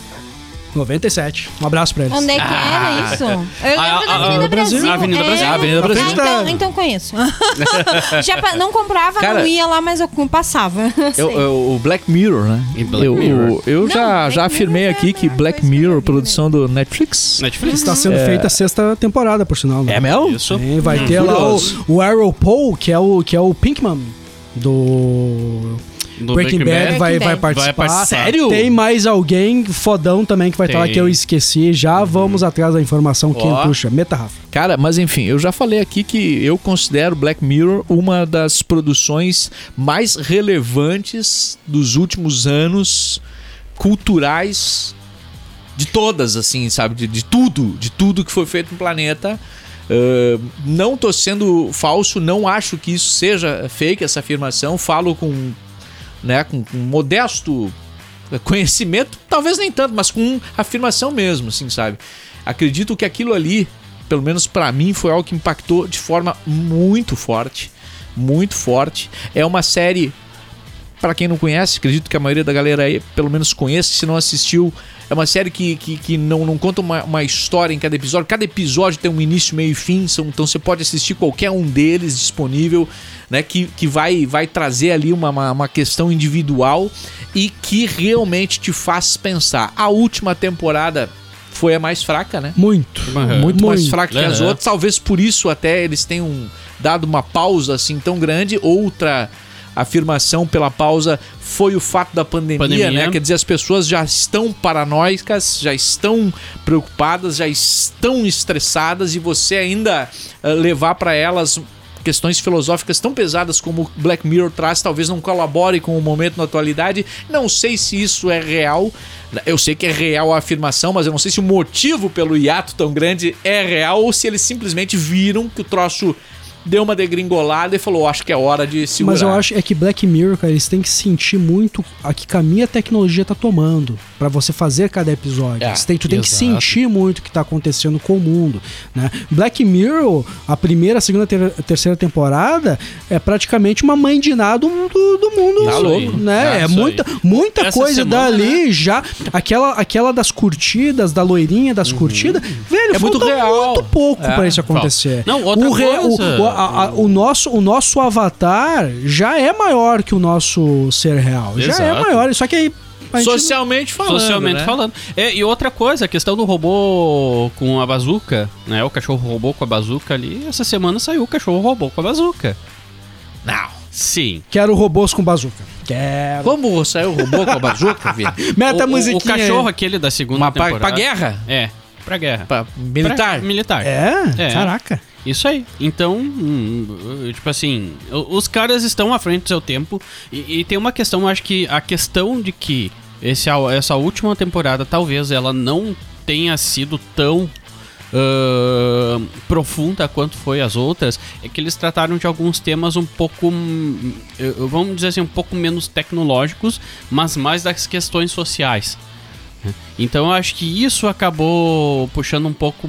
97. Um abraço pra eles. Onde é que era isso? Eu lembro Ah, da ah, Avenida ah, Brasil. a Avenida é. Brasil. A Avenida Ah, Brasil. Então, então conheço. Já pa- não comprava, Cara, não ia lá, mas eu passava. Eu- eu- o Black Mirror, né? E Black eu Mirror. eu Não, já, Black já Mirror afirmei é aqui a que Black Mirror, produção do Netflix. Netflix. Está sendo feita a sexta temporada, por sinal. né? É mesmo? Isso. Sim, vai Hum, ter lá o, curioso. o Arrow Paul, que é o, que é o Pinkman do Do Breaking, Bad, Bad. vai, Breaking vai Bad. participar. Vai participar. Sério? Tem mais alguém fodão também que vai estar lá Tem. que eu esqueci. Já vamos atrás da informação. Quem puxa? Meta Rafa. Cara, mas enfim, eu já falei aqui que eu considero Black Mirror uma das produções mais relevantes dos últimos anos culturais de todas, assim, sabe? De, de tudo, de tudo que foi feito no planeta. Uh, não tô sendo falso, não acho que isso seja fake, essa afirmação. Falo com, né, com, com modesto conhecimento, talvez nem tanto, mas com afirmação mesmo, assim, sabe? Acredito que aquilo ali, pelo menos pra mim, foi algo que impactou de forma muito forte, muito forte. É uma série Pra quem não conhece, acredito que a maioria da galera aí pelo menos conhece, se não assistiu. É uma série que, que, que não, não conta uma, uma história em cada episódio. Cada episódio tem um início, meio e fim. são- então você pode assistir qualquer um deles disponível, né? Que, que vai, vai trazer ali uma, uma, uma questão individual e que realmente te faz pensar. A última temporada foi a mais fraca, né? Muito. Uhum. muito mais Muito. fraca que as Uhum. outras. Talvez por isso até eles tenham dado uma pausa assim tão grande. Outra afirmação pela pausa foi o fato da pandemia, Pandemia. né? Quer dizer, as pessoas já estão paranoicas, já estão preocupadas, já estão estressadas e você ainda eh, levar para elas questões filosóficas tão pesadas como o Black Mirror traz, talvez não colabore com o momento na atualidade. Não sei se isso é real. Eu sei que é real a afirmação, mas eu não sei se o motivo pelo hiato tão grande é real ou se eles simplesmente viram que o troço deu uma degringolada e falou, acho que é hora de segurar. Mas eu acho é que Black Mirror, cara, eles têm que sentir muito a que caminho a tecnologia tá tomando pra você fazer cada episódio. É, Você tem- tu tem que exato. sentir muito o que tá acontecendo com o mundo, né? Black Mirror, a primeira, a segunda, ter- a terceira temporada é praticamente uma mãe de nada do, do, do mundo, Tá louco. né? É, é muita, muita Essa coisa semana, dali já, aquela aquela das curtidas, da loirinha das curtidas, velho, É muito real. muito pouco É, pra isso acontecer. Não, outra o, re- o- coisa- o- a- a- o nosso, o nosso avatar já é maior que o nosso ser real. Já é Exato. maior, só que aí. Socialmente falando, Socialmente né? falando. É, e outra coisa, a questão do robô com a bazuca, né? O cachorro robô com a bazuca ali. Essa semana saiu o cachorro robô com a bazuca. Não. Sim. Quero robôs com bazuca. Quero. Como saiu o robô com a bazuca, Vini? Meta o, musiquinha. o cachorro aí. aquele da segunda Uma pra, temporada. pra guerra? É, pra guerra. Pra militar? Pra- militar. É? É. Caraca. Isso aí. Então, hum, tipo assim, os caras estão à frente do seu tempo. E, e tem uma questão, eu acho que a questão de que esse, essa última temporada talvez ela não tenha sido tão ah, profunda quanto foi as outras, é que eles trataram de alguns temas um pouco, hum, vamos dizer assim, um pouco menos tecnológicos, mas mais das questões sociais. né? Então eu acho que isso acabou puxando um pouco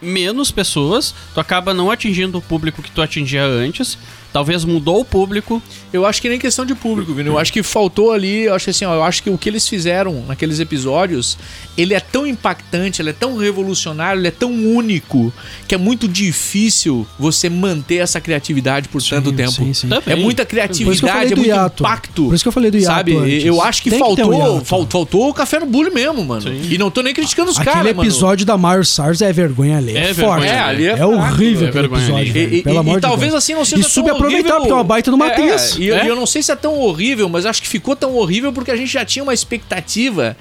menos pessoas, tu acaba não atingindo o público que tu atingia antes. Talvez mudou o público. Eu acho que nem questão de público, Vini. Eu acho que faltou ali, eu acho que assim, ó, eu acho que o que eles fizeram naqueles episódios, ele é tão impactante, ele é tão revolucionário, ele é tão único, que é muito difícil você manter essa criatividade por tanto Sim, tempo. sim, sim. É muita criatividade, falei é do muito hiato. impacto. Por isso que eu falei do hiato Sabe? antes. Eu acho que Tem que um faltou, fal- faltou o café no bullying mesmo, mano. E não tô nem criticando os Aquele caras, mano. episódio da Mario Sars é vergonha ali. É, É forte. vergonha É, ali é É, horrível é aquele vergonha episódio. ali. velho, E, e- pelo amor e de talvez Deus. assim não seja E horrível. porque é uma baita de uma atriz. E, É. e eu não sei se é tão horrível, mas acho que ficou tão horrível porque a gente já tinha uma expectativa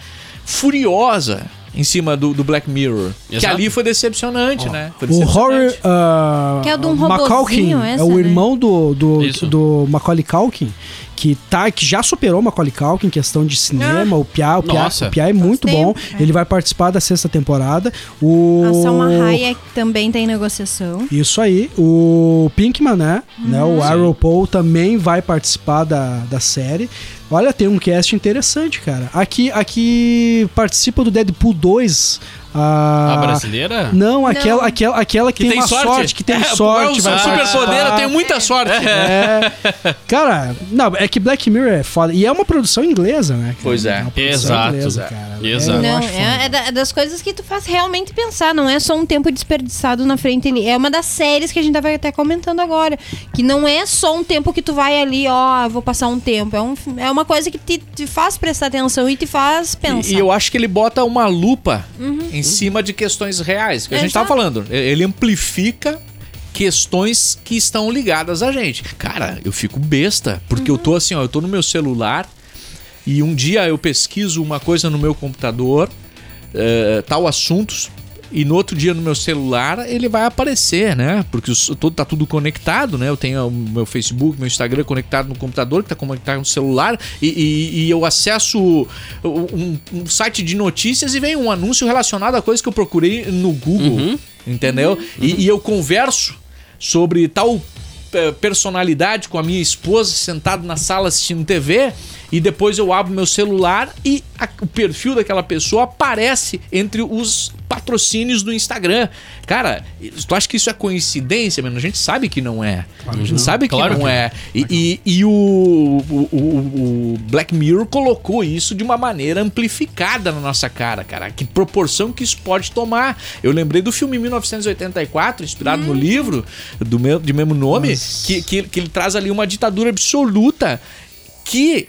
furiosa em cima do, do Black Mirror. Que Exato. ali foi decepcionante, né? Foi O decepcionante. Horror. ah, Que é o de um Macaulay Culkin, essa, é o né? irmão do, do, Isso. do Macaulay Culkin, que, tá, que já superou o Macaulay Culkin em questão de cinema. O Pia, o Pia, Nossa. o Pia é muito Faz bom. tempo, é. Ele vai participar da sexta temporada. O... A Salma Hayek também tem negociação. Isso aí. O Pinkman, né? né? O Arrow Paul também vai participar da, da série. Olha, tem um cast interessante, cara. Aqui, aqui participa do Deadpool 2. A, A brasileira? Não, aquela, Não. aquela, aquela que, tem, uma sorte? que tem É, sorte. É um super eu tenho muita sorte. É. Cara, não, é que Black Mirror é foda. E é uma produção inglesa, né? cara? Pois é. uma produção Exato. inglesa, cara. Exato. É, Não, é, é é das coisas que tu faz realmente pensar, não é só um tempo desperdiçado na frente ali. É uma das séries que a gente tava até comentando agora. Que não é só um tempo que tu vai ali, ó, vou passar um tempo. É, um, é uma coisa que te, te faz prestar atenção e te faz pensar. E, e eu acho que ele bota uma lupa em cima de questões reais, que a gente tava Exato. falando. Ele amplifica questões que estão ligadas a gente. Cara, eu fico besta, porque eu tô assim, ó, eu tô no meu celular e um dia eu pesquiso uma coisa no meu computador, eh, tal assuntos, e no outro dia no meu celular ele vai aparecer, né? Porque todo, tá tudo conectado, né? Eu tenho o meu Facebook, meu Instagram conectado no computador, que tá conectado no celular, e, e- e eu acesso um, um site de notícias e vem um anúncio relacionado a coisa que eu procurei no Google, entendeu? E, e eu converso sobre tal eh, personalidade com a minha esposa sentado na sala assistindo TV e depois eu abro meu celular e a- o perfil daquela pessoa aparece entre os patrocínios do Instagram. Cara, tu acha que isso é coincidência, mano? A gente sabe que não é. A gente sabe que Claro não que é. E, e- e o, o, o- o Black Mirror colocou isso de uma maneira amplificada na nossa cara, cara. Que proporção que isso pode tomar. Eu lembrei do filme 1984, inspirado no livro do meu, de mesmo nome, que, que, que ele traz ali uma ditadura absoluta que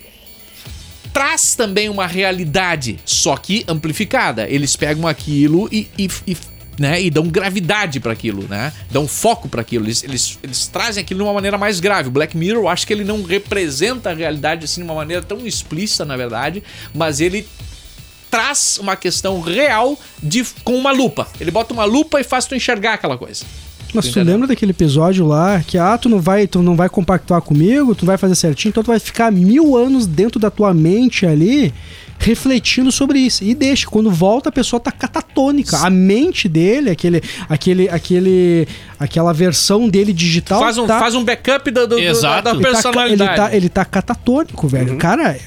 traz também uma realidade, só que amplificada. Eles pegam aquilo e, e, e, né, e dão gravidade para aquilo, né? Dão foco para aquilo. Eles, eles, eles trazem aquilo de uma maneira mais grave. O Black Mirror, eu acho que ele não representa a realidade assim de uma maneira tão explícita, na verdade, mas ele traz uma questão real de com uma lupa. Ele bota uma lupa e faz tu enxergar aquela coisa. Mas tu lembra daquele episódio lá que ah, tu não vai, tu não vai compactuar comigo, tu não vai fazer certinho, então tu vai ficar mil anos dentro da tua mente ali refletindo sobre isso. E deixa, quando volta a pessoa tá catatônica. A mente dele, aquele, aquele, aquele, aquela versão dele digital Faz um, tá, faz um backup da, do- do- Exato. da ele tá, personalidade. ele tá, ele tá catatônico, velho. Uhum. Cara,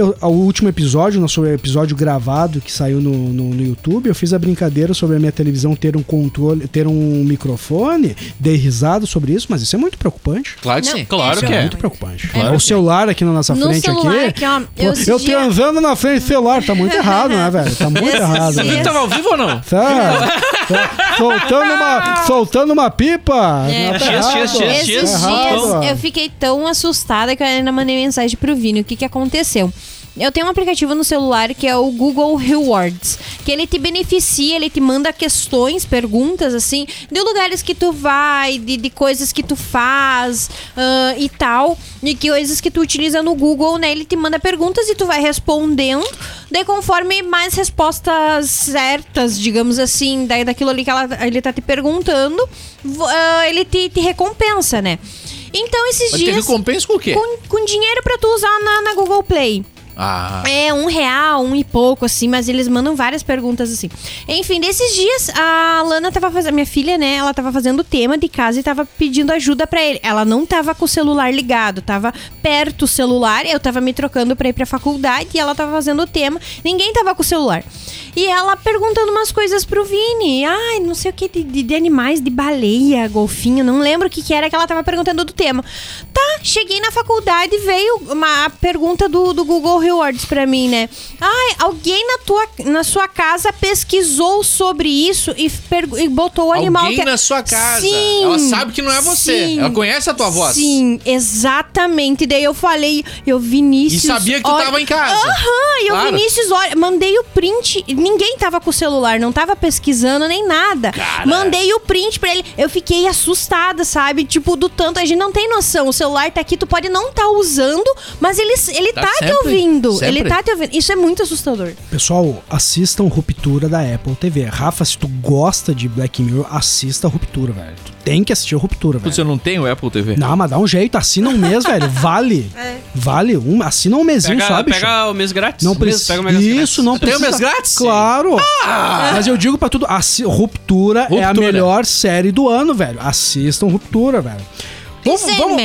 eu, o último episódio, nosso episódio gravado que saiu no, no, no YouTube, eu fiz a brincadeira sobre a minha televisão ter um controle, ter um microfone, dei risada sobre isso, mas isso é muito preocupante. Claro que Não, sim. Claro isso que é. Muito preocupante. Claro o que celular aqui na nossa No frente celular aqui. ó, eu eu dias- andando na frente do celular, tá muito errado, né, velho? Tá muito errado. velho. Ele tava ao vivo ou não? Tá, tá soltando, uma, soltando uma pipa. É. Tá X, errado. X, Esses. Tá dias ó. eu fiquei tão assustada que eu ainda mandei mensagem pro Vini. O que que aconteceu? Eu tenho um aplicativo no celular que é o Google Rewards, que ele te beneficia, ele te manda questões, perguntas assim, de lugares que tu vai, de, de coisas que tu faz ah, e tal, e que coisas que tu utiliza no Google, né? Ele te manda perguntas e tu vai respondendo, daí conforme mais respostas certas, digamos assim, daí daquilo ali que ela, ele tá te perguntando, ah, ele te, te recompensa, né? Então esses Mas te dias recompensa com o quê? com, com dinheiro pra tu usar na, na Google Play. Ah, É, um real, um e pouco, assim, mas eles mandam várias perguntas assim. Enfim, desses dias, a Lana tava fazendo. Minha filha, né? Ela tava fazendo o tema de casa e tava pedindo ajuda pra ele. Ela não tava com o celular ligado, tava perto o celular. Eu tava me trocando pra ir pra faculdade e ela tava fazendo o tema. Ninguém tava com o celular. E ela perguntando umas coisas pro Vini. Ai, não sei o que, de, de- de animais, de baleia, golfinho. Não lembro o que, que era que ela tava perguntando do tema. Tá, cheguei na faculdade veio uma pergunta do, do Google Rewards pra mim, né? Ai, alguém na, tua, na sua casa pesquisou sobre isso e, e botou o animal Alguém que... na sua casa. Sim, Ela sabe que não é você. sim, Ela conhece a tua voz. Sim, exatamente. Daí eu falei, eu Vinícius. E sabia que tu olha- tava em casa. Aham, e eu Claro. Vinícius, olha, mandei o print. Ninguém tava com o celular, não tava pesquisando nem nada. Cara. Mandei o print pra ele. Eu fiquei assustada, sabe? Tipo, do tanto. A gente não tem noção. O celular tá aqui, tu pode não tá usando, mas ele, ele Tá tá, te ouvindo. Ouvindo. Sempre. Ele tá te ouvindo. Isso é muito assustador. Pessoal, assistam Ruptura da Apple TV. Rafa, se tu gosta de Black Mirror, assista Ruptura, velho. Tu tem que assistir Ruptura, velho. Você não tem o Apple TV? Não, mas dá um jeito, assina um mês, velho. Vale. Vale. Um, assina um mesinho Pega, bicho. pega o mês grátis. Não precisa. pega o mês grátis. Isso, não Tem precisa. o mês grátis? Claro. Mas eu digo pra tudo, assi- Ruptura, é a Ruptura. melhor série do ano, velho. Assistam Ruptura, velho. Vamos, vamos.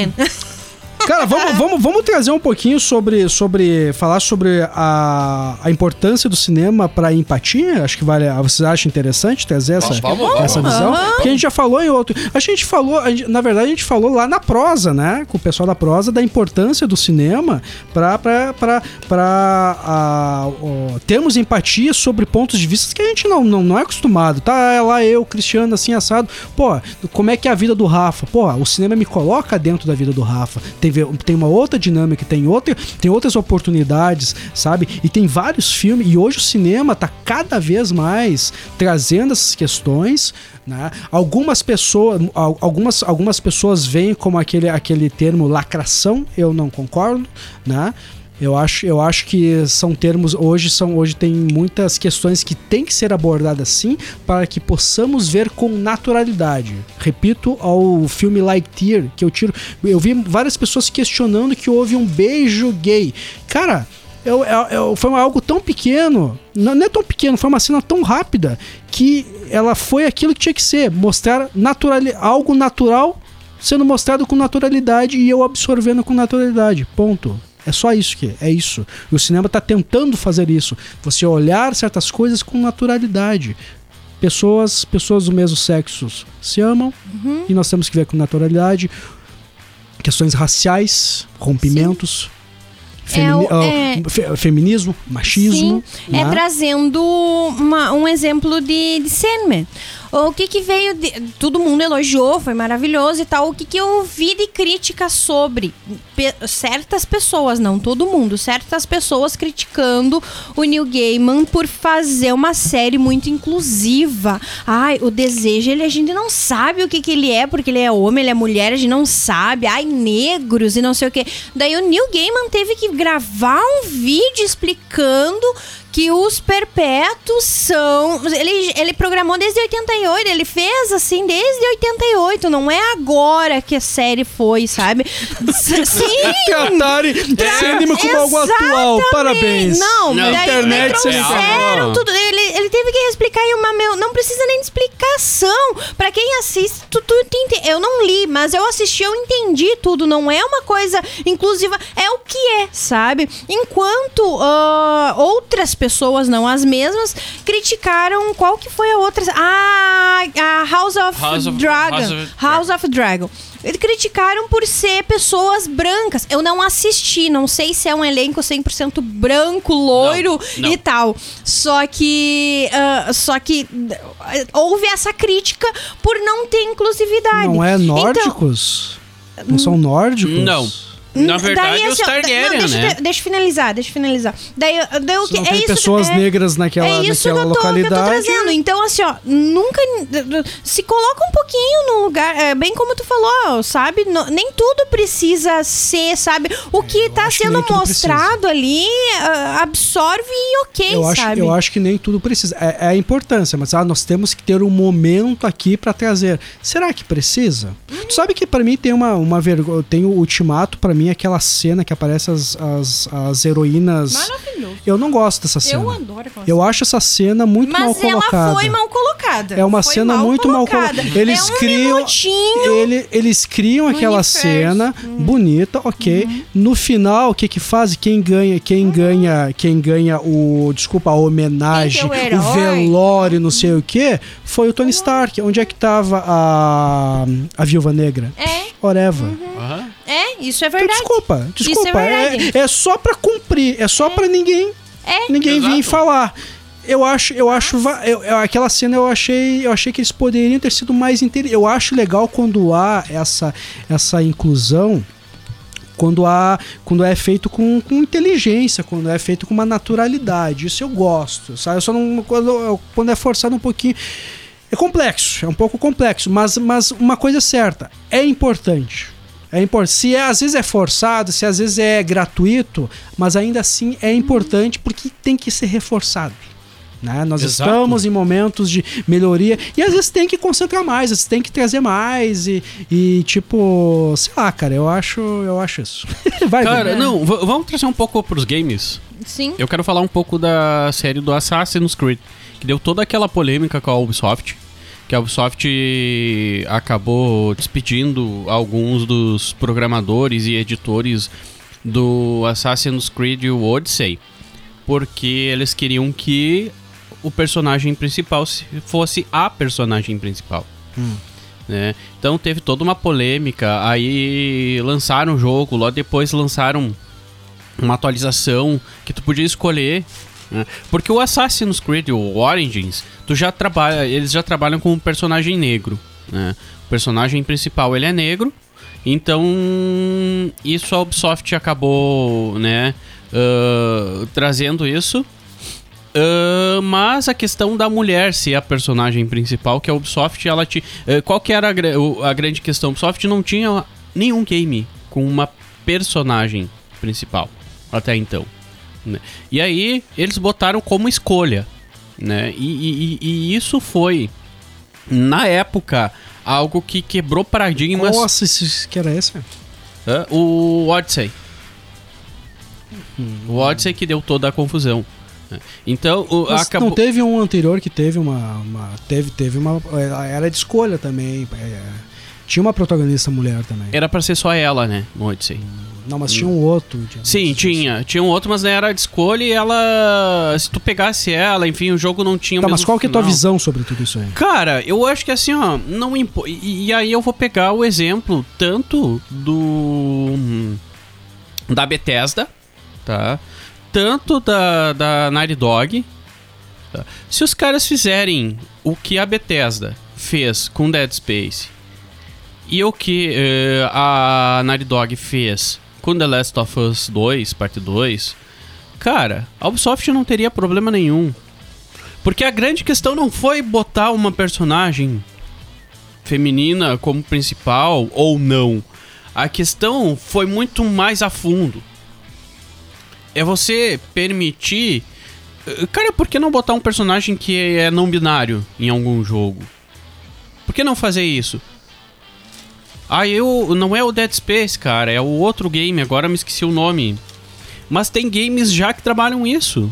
Cara, vamos, vamos, vamos trazer um pouquinho sobre, sobre falar sobre a, a importância do cinema pra empatia. Acho que vale. Vocês acham interessante trazer essa, Vamos, vamos, essa vamos. visão? Aham. Porque a gente já falou em outro. A gente falou, a gente- na verdade, a gente falou lá na prosa, né? Com o pessoal da prosa, da importância do cinema pra, pra, pra, pra ah, ó, termos empatia sobre pontos de vista que a gente não, não, não é acostumado. Tá é lá eu, Cristiano, assim, assado. Pô, como é que é a vida do Rafa? Pô, o cinema me coloca dentro da vida do Rafa. Tem, tem uma outra dinâmica, tem, outra, tem outras oportunidades, sabe? E tem vários filmes. E hoje o cinema tá cada vez mais trazendo essas questões. Né? Algumas pessoas, al- algumas, algumas pessoas veem como aquele, aquele termo lacração, eu não concordo, né? Eu acho, eu acho que são termos hoje são hoje tem muitas questões que têm que ser abordadas sim para que possamos ver com naturalidade. Repito ao filme Lightyear que eu tiro, eu vi várias pessoas questionando que houve um beijo gay. Cara, eu, eu- eu- foi algo tão pequeno, não, não é tão pequeno, foi uma cena tão rápida que ela foi aquilo que tinha que ser, mostrar natural, algo natural sendo mostrado com naturalidade e eu absorvendo com naturalidade. Ponto. É só isso que é isso. E o cinema está tentando fazer isso. Você olhar certas coisas com naturalidade. Pessoas, pessoas do mesmo sexo se amam e nós temos que ver com naturalidade. Questões raciais, rompimentos, femini- É é- fe- feminismo, machismo. Sim, é né? trazendo uma- um exemplo de, de Sandman. O que que veio de, Todo mundo elogiou, foi maravilhoso e tal. O que que eu ouvi de crítica sobre Pe- certas pessoas, não todo mundo, certas pessoas criticando o Neil Gaiman por fazer uma série muito inclusiva. Ai, o desejo, ele, a gente não sabe o que que ele é, porque ele é homem, ele é mulher, a gente não sabe. Ai, negros e não sei o que. Daí o Neil Gaiman teve que gravar um vídeo explicando que os perpétuos são. Ele, ele programou desde 88, ele fez assim desde 88, não é agora que a série foi, sabe? S- Sim! Atari cinema como algo atual. Parabéns. Não, Não, daí internet você trouxeram tudo. Ele, ele teve que explicar em uma. Meu, não precisa nem de explicação. Pra quem assiste, tu, tu ente- Eu não li, mas eu assisti, eu entendi tudo. Não é uma coisa inclusiva, é o que é, sabe? Enquanto ah, outras pessoas, não as mesmas, criticaram qual que foi a outra. Ah, a House of House of- Dragon. House of- House of Dragon. Eles criticaram por ser pessoas brancas. Eu não assisti, não sei se é um elenco 100% branco, loiro Não, não. e tal. Só que. ah, só que ah, houve essa crítica por não ter inclusividade. Não é Então, nórdicos? não são nórdicos? Não. Na verdade, daí, os assim, ó, Targaryen, não, deixa, né? de- deixa eu finalizar, deixa eu finalizar. Daí, daí o que Não é tem isso pessoas é, negras naquela, é isso que naquela eu, tô, que eu tô localidade. trazendo. Então, assim, ó, nunca. Se coloca um pouquinho no lugar. é, bem como tu falou, sabe? No- nem tudo precisa ser, sabe? O que tá acho que sendo tudo mostrado ali ah, absorve e ok, Eu acho, sabe? eu acho que nem tudo precisa. É, é a importância, mas ah, nós temos que ter um momento aqui pra trazer. Será que precisa? Tu sabe que pra mim tem uma, uma vergonha. Tem o ultimato, pra mim, aquela cena que aparece as, as, as heroínas. Maravilhoso. Eu não gosto dessa cena. Eu adoro aquela Eu acho essa cena muito mal Mas ela colocada. foi mal colocada. É uma Foi cena muito mal colocada. Eles é um criam, minutinho. ele- eles criam aquela universo. cena bonita, ok. No final, o que que faz? Quem ganha, quem ganha, quem ganha o, desculpa, a homenagem, é o o velório, não sei o que, foi o Tony Stark. Onde é que tava a a Viúva Negra? É, Oreva. Aham. É, isso é Então, verdade. desculpa, desculpa. é é, verdade. é só pra cumprir, é só pra ninguém É. ninguém vir Exato. falar. Eu acho, eu acho, eu- eu- aquela cena eu achei, eu achei que eles poderiam ter sido mais inte- Eu acho legal quando há essa essa inclusão, quando há, quando é feito com, com inteligência, quando é feito com uma naturalidade. Isso eu gosto, sabe? Eu só não quando, quando é forçado um pouquinho é complexo, é um pouco complexo, mas, mas uma coisa é certa, é importante. É importante. Se é- às vezes é forçado, se às vezes é gratuito, mas ainda assim é importante porque tem que ser reforçado. Né? Nós Exato. estamos em momentos de melhoria e às vezes tem que concentrar mais, às vezes tem que trazer mais e, e, tipo, sei lá, cara, eu acho, eu acho isso. Vai, Cara, Vini. não, v- vamos trazer um pouco pros games. Sim. Eu quero falar um pouco da série do Assassin's Creed, que deu toda aquela polêmica com a Ubisoft, que a Ubisoft acabou despedindo alguns dos programadores e editores do Assassin's Creed Odyssey, porque eles queriam que o personagem principal se- fosse a personagem principal. né? Então teve toda uma polêmica, aí lançaram o jogo, logo depois lançaram uma atualização que tu podia escolher. Né? Porque o Assassin's Creed, o Origins, tu já trabalha, eles já trabalham com um personagem negro. Né? O personagem principal ele é negro, então isso a Ubisoft acabou, né, ah, trazendo isso. Ah, mas a questão da mulher ser a personagem principal, que a Ubisoft, ela te. ah, qual que era a, a grande questão? A Ubisoft não tinha nenhum game com uma personagem principal até então. Né? E aí eles botaram como escolha, né? E, e- e- isso foi, na época, algo que quebrou paradigmas. Nossa, isso que era esse? Hã? o Odyssey. O Odyssey que deu toda a confusão. né? Então, o, Mas acabou. Não teve um anterior que teve uma. uma- teve, teve uma. Era de escolha também. é, tinha uma protagonista mulher também. Era pra ser só ela, né? No Odyssey. Não, mas tinha um outro. Sim, tinha. Tinha um outro, mas não era de escolha e ela. Se tu pegasse ela, enfim, o jogo não tinha Tá, mas qual que é a tua visão sobre tudo isso aí? Cara, eu acho que assim, ó, não impo... e, e aí eu vou pegar o exemplo tanto do hum, da Bethesda, tá? Tanto da da Naughty Dog. tá? Se os caras fizerem o que a Bethesda fez com Dead Space e o que eh, a Naughty Dog fez com The Last of Us 2, parte 2, cara, a Ubisoft não teria problema nenhum. Porque a grande questão não foi botar uma personagem feminina como principal ou não. A questão foi muito mais a fundo. É você permitir. Eh, Cara, por que não botar um personagem que é não binário em algum jogo? Por que não fazer isso? Ah, eu. Não é o Dead Space, cara, é o outro game, agora me esqueci o nome. Mas tem games já que trabalham isso.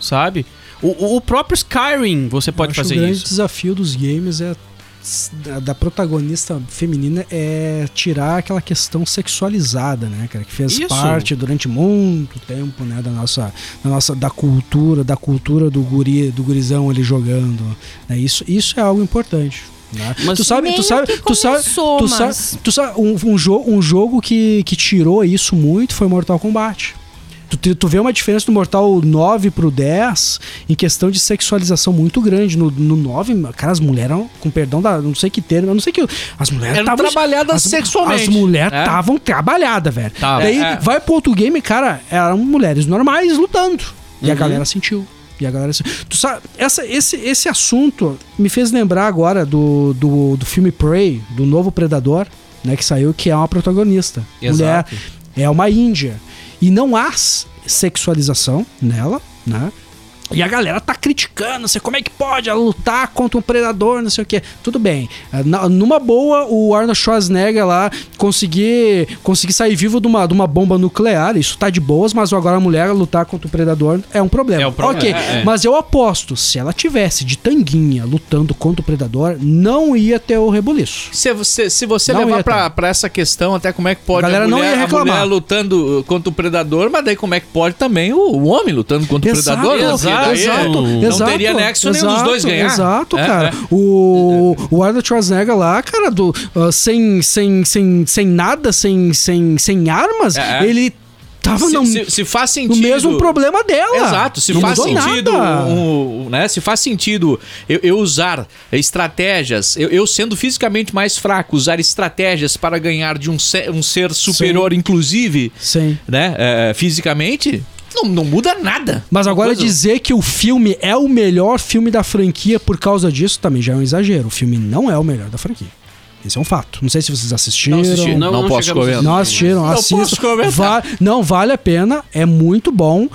Sabe? O, o- próprio Skyrim você pode Eu acho fazer que o grande isso. desafio dos games é da, da protagonista feminina é tirar aquela questão sexualizada, né, cara, que fez Isso. parte durante muito tempo, né, da nossa, da nossa da cultura, da cultura do guri, do gurizão ali jogando. né, isso, isso é algo importante. Né? Mas tu sabe, tu sabe, tu sabe, tu sabe, tu sabe um, um, jo um jogo que, que tirou isso muito foi Mortal Kombat. Tu, tu vê uma diferença do Mortal 9 pro 10 em questão de sexualização muito grande. No, no 9, cara, as mulheres, eram, com perdão da. Não sei que termo, eu não sei que. As mulheres estavam. trabalhadas as, sexualmente. As mulheres É. estavam trabalhadas, velho. Tava. Daí É, é. vai pro outro game, cara, eram mulheres normais lutando. E Uhum. a galera sentiu. E a galera. Tu sabe, essa, esse, esse assunto me fez lembrar agora do, do, do filme Prey, do novo Predador, né? Que saiu, que é uma protagonista. Exato. Mulher. É uma índia. E não há sexualização nela, né? E a galera tá criticando, não sei como é que pode ela lutar contra um predador, não sei o que. Tudo bem. Na- numa boa, o Arnold Schwarzenegger lá conseguir, conseguir sair vivo de uma, de uma bomba nuclear, isso tá de boas, mas agora a mulher lutar contra o predador é um problema. É um problema, Ok, é, é. mas eu aposto, se ela tivesse de tanguinha lutando contra o predador, não ia ter o rebuliço. Se você, se você Não levar ia pra, pra essa questão, até como é que pode A galera a não mulher, ia a reclamar. mulher lutando uh, contra o predador, mas daí como é que pode também o, o homem lutando contra Exato, o predador? Porque daí exato, não exato, teria nexo nenhum dos exato, dois ganhar. Exato, É, cara. é. O, o Arnold Schwarzenegger lá, cara, do, ah, sem, sem, sem, sem nada, sem, sem, sem armas, É, é. ele tava Se, no, se- se faz no sentido. mesmo problema dela. Exato, se Não faz sentido, um- um- né? Se faz sentido eu, eu usar estratégias, eu, eu sendo fisicamente mais fraco, usar estratégias para ganhar de um ser, um ser superior, inclusive, Sim. né? é, fisicamente, não, não muda nada. Mas agora Coisa- dizer que o filme é o melhor filme da franquia por causa disso também já é um exagero. O filme não é o melhor da franquia. Esse é um fato. Não sei se vocês assistiram. Não assisti, não, Não, não posso comentar. Não assistiram, Não assistam. posso comentar. Va- não, vale a pena, é muito bom.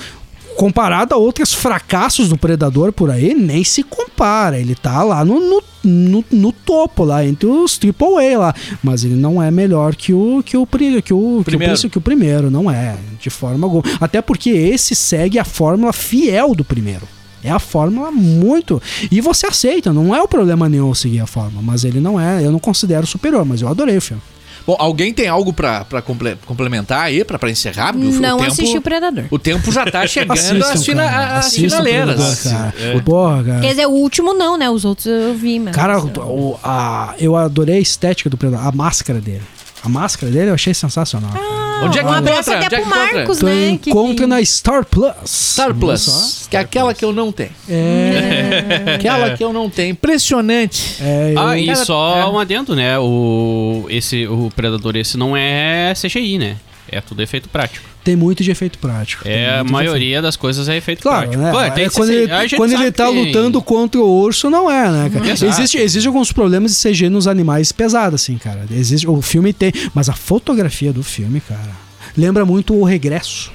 Comparado a outros fracassos do Predador por aí, nem se compara. Ele tá lá no, no, no, no topo, lá, entre os AAA lá. Mas ele não é melhor que o, que o, que o, que o, Primeiro. que o primeiro, não é, de forma alguma. Até porque esse segue a fórmula fiel do primeiro. É a fórmula muito. E você aceita, não é o problema nenhum seguir a fórmula. Mas ele não é, eu não considero superior, mas eu adorei o filme. Bom, alguém tem algo pra, pra comple- complementar aí, pra, pra encerrar? O- Não o tempo, assisti o Predador. O tempo já tá chegando às, fina, o finaleiras. Predador, cara. Porra, cara. Quer dizer, o último não, né? Os outros eu vi, mas. Cara, o- a- eu adorei a estética do Predador, a máscara dele. A máscara dele eu achei sensacional. Onde é que um abraço encontra? até é pro encontra? Marcos, né? que- encontra na Star Plus. Star Plus, que é aquela que eu não tenho. É, Aquela que eu não tenho. Impressionante. é, eu- Ah, e Cara, só é. um adendo, né? O, esse, o Predador esse não é CGI, né? É tudo efeito prático. Tem muito de efeito prático. É, a maioria das coisas é efeito Claro, prático. né? Pô, É quando ele, quando ele tá tem- lutando contra o urso, não é, né, cara? Exato. Existe, existe alguns problemas de CG nos animais pesados, assim, cara. Existe, o filme tem, mas a fotografia do filme, cara, lembra muito o Regresso.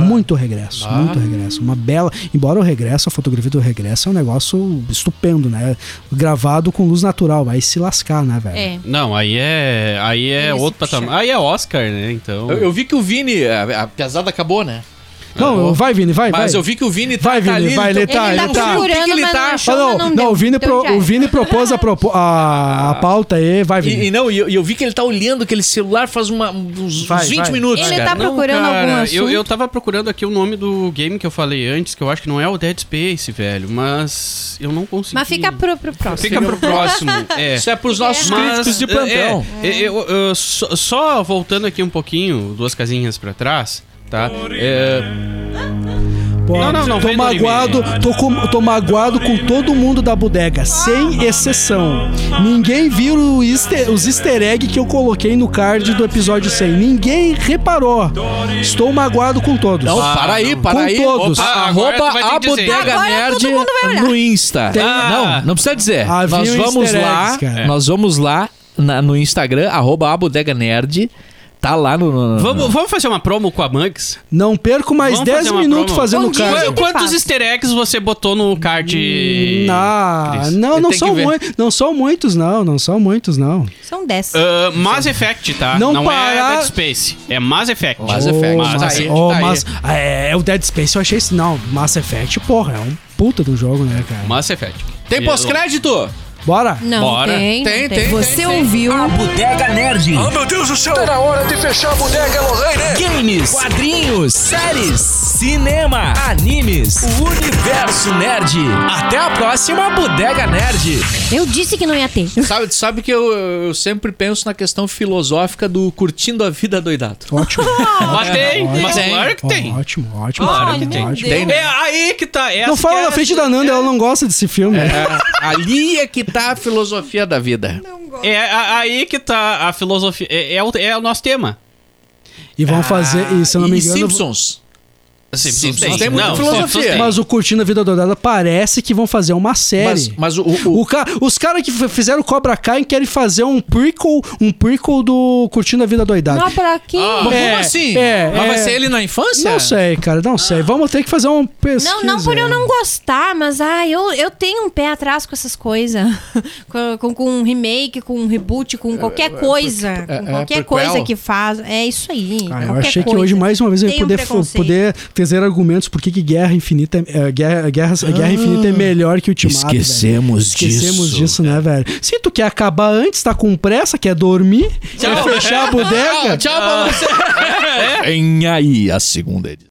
Muito regresso, Ah. muito regresso. Uma bela. Embora o regresso, a fotografia do regresso é um negócio estupendo, né? Gravado com luz natural, vai se lascar, né, velho? É. Não, aí é. Aí é Esse outro patamar. Aí é Oscar, né? Então. Eu, eu vi que o Vini, a, a pesada acabou, né? Não, vai, Vini, vai, Mas vai. eu vi que o Vini tá, Vai, tá Vini, ali. vai, ele tá, ele tá ele tá. procurando, O que que ele mas tá não não, não, não o, Vini Então pro- o é. Vini propôs a, propo- a, a pauta aí, vai, Vini. E, e não, e eu, eu vi que ele tá olhando aquele celular faz uma- uns, Vai, uns 20 vai. minutos, Ele cara. tá procurando algum eu, assunto? eu tava procurando aqui o nome do game que eu falei antes, que eu acho que não é o Dead Space, velho, mas eu não consegui. Mas fica pro, pro próximo. Fica pro próximo. É. Isso é pros nossos Mas, críticos de plantão. é, é, eu- eu- só, só voltando aqui um pouquinho, duas casinhas pra trás, tá? É, Pô, Não, não, não, tô magoado, tô, com- tô magoado com todo mundo da bodega, sem exceção. Ninguém viu o easter- os easter egg que eu coloquei no card do episódio 100. Ninguém reparou. Estou magoado com todos. Não, para aí, para Com aí. todos. Opa, Ah, arroba a. Bodega Nerd no Insta. Tem- Não, não precisa dizer. Havia nós vamos lá, eggs, nós vamos lá na- no Instagram, arroba a Bodega Nerd. Tá lá no... no- no- vamos, vamos fazer uma promo com a Mugs? Não perco mais Vamos 10 fazer uma minutos promo. fazendo Bom. Quantos easter eggs você botou no card? Não, Cris? não, não que são, ver. mui- não são muitos, não. Não são muitos, não. São 10. Ah, Mass Effect, tá? Não Não, parar- é Dead Space. É Mass Effect. Mass Effect. Mass Effect, oh, tá aí. Mass- é, o Dead Space eu achei. Não, Mass Effect, porra, é um puta do jogo, né, cara? Mass Effect. Tem pós-crédito? Bora? Não, Bora. tem, não Tem, tem. tem, Você tem, ouviu Oh, meu Deus do céu! Tá na hora de fechar a bodega, Lorraine! Games, quadrinhos, séries, cinema, animes, o universo nerd. Até a próxima Bodega Nerd. Eu disse que não ia ter. Sabe, sabe que eu, eu sempre penso na questão filosófica do curtindo a vida doidado. Ótimo. Mas tem, mas Tem. claro que tem. Ótimo, ótimo. Claro que tem. Tem, né? É aí que tá. essa Não que fala é na frente sua- da Nanda, ela não gosta desse filme. É, ali é que tá a filosofia da vida. É a- aí que tá a filosofia. É, é o, é o nosso tema. E vão fazer, e se eu não me engano. Simpsons. Simpsons Simpsons tem muita filosofia. Simpsons tem. Mas o Curtindo a Vida Doidada parece que vão fazer uma série. Mas, mas o, o- O ca- os caras que fizeram Cobra Kai querem fazer um prequel, um prequel do Curtindo a Vida Doidada. Mas pra quê? Mas como É, assim? é, mas vai é. ser ele na infância? Não sei, cara, não sei. Vamos ter que fazer um pesquisa. Não, não por eu não gostar, mas ah, eu, eu tenho um pé atrás com essas coisas. com, com, com um remake, com um reboot, com qualquer coisa. é, com é, qualquer coisa que faz. É isso aí. Ah, eu achei que coisa. hoje mais uma vez eu ia um poder, trazer argumentos por que Guerra Infinita é, é, Guerra, Guerra, Guerra Infinita é melhor que Ultimato. velho. Esquecemos Esquecemos disso. disso, né, velho? Se tu quer acabar antes, tá com pressa, quer dormir, quer fechar a bodega. Tchau pra você. Vem aí a segunda edição.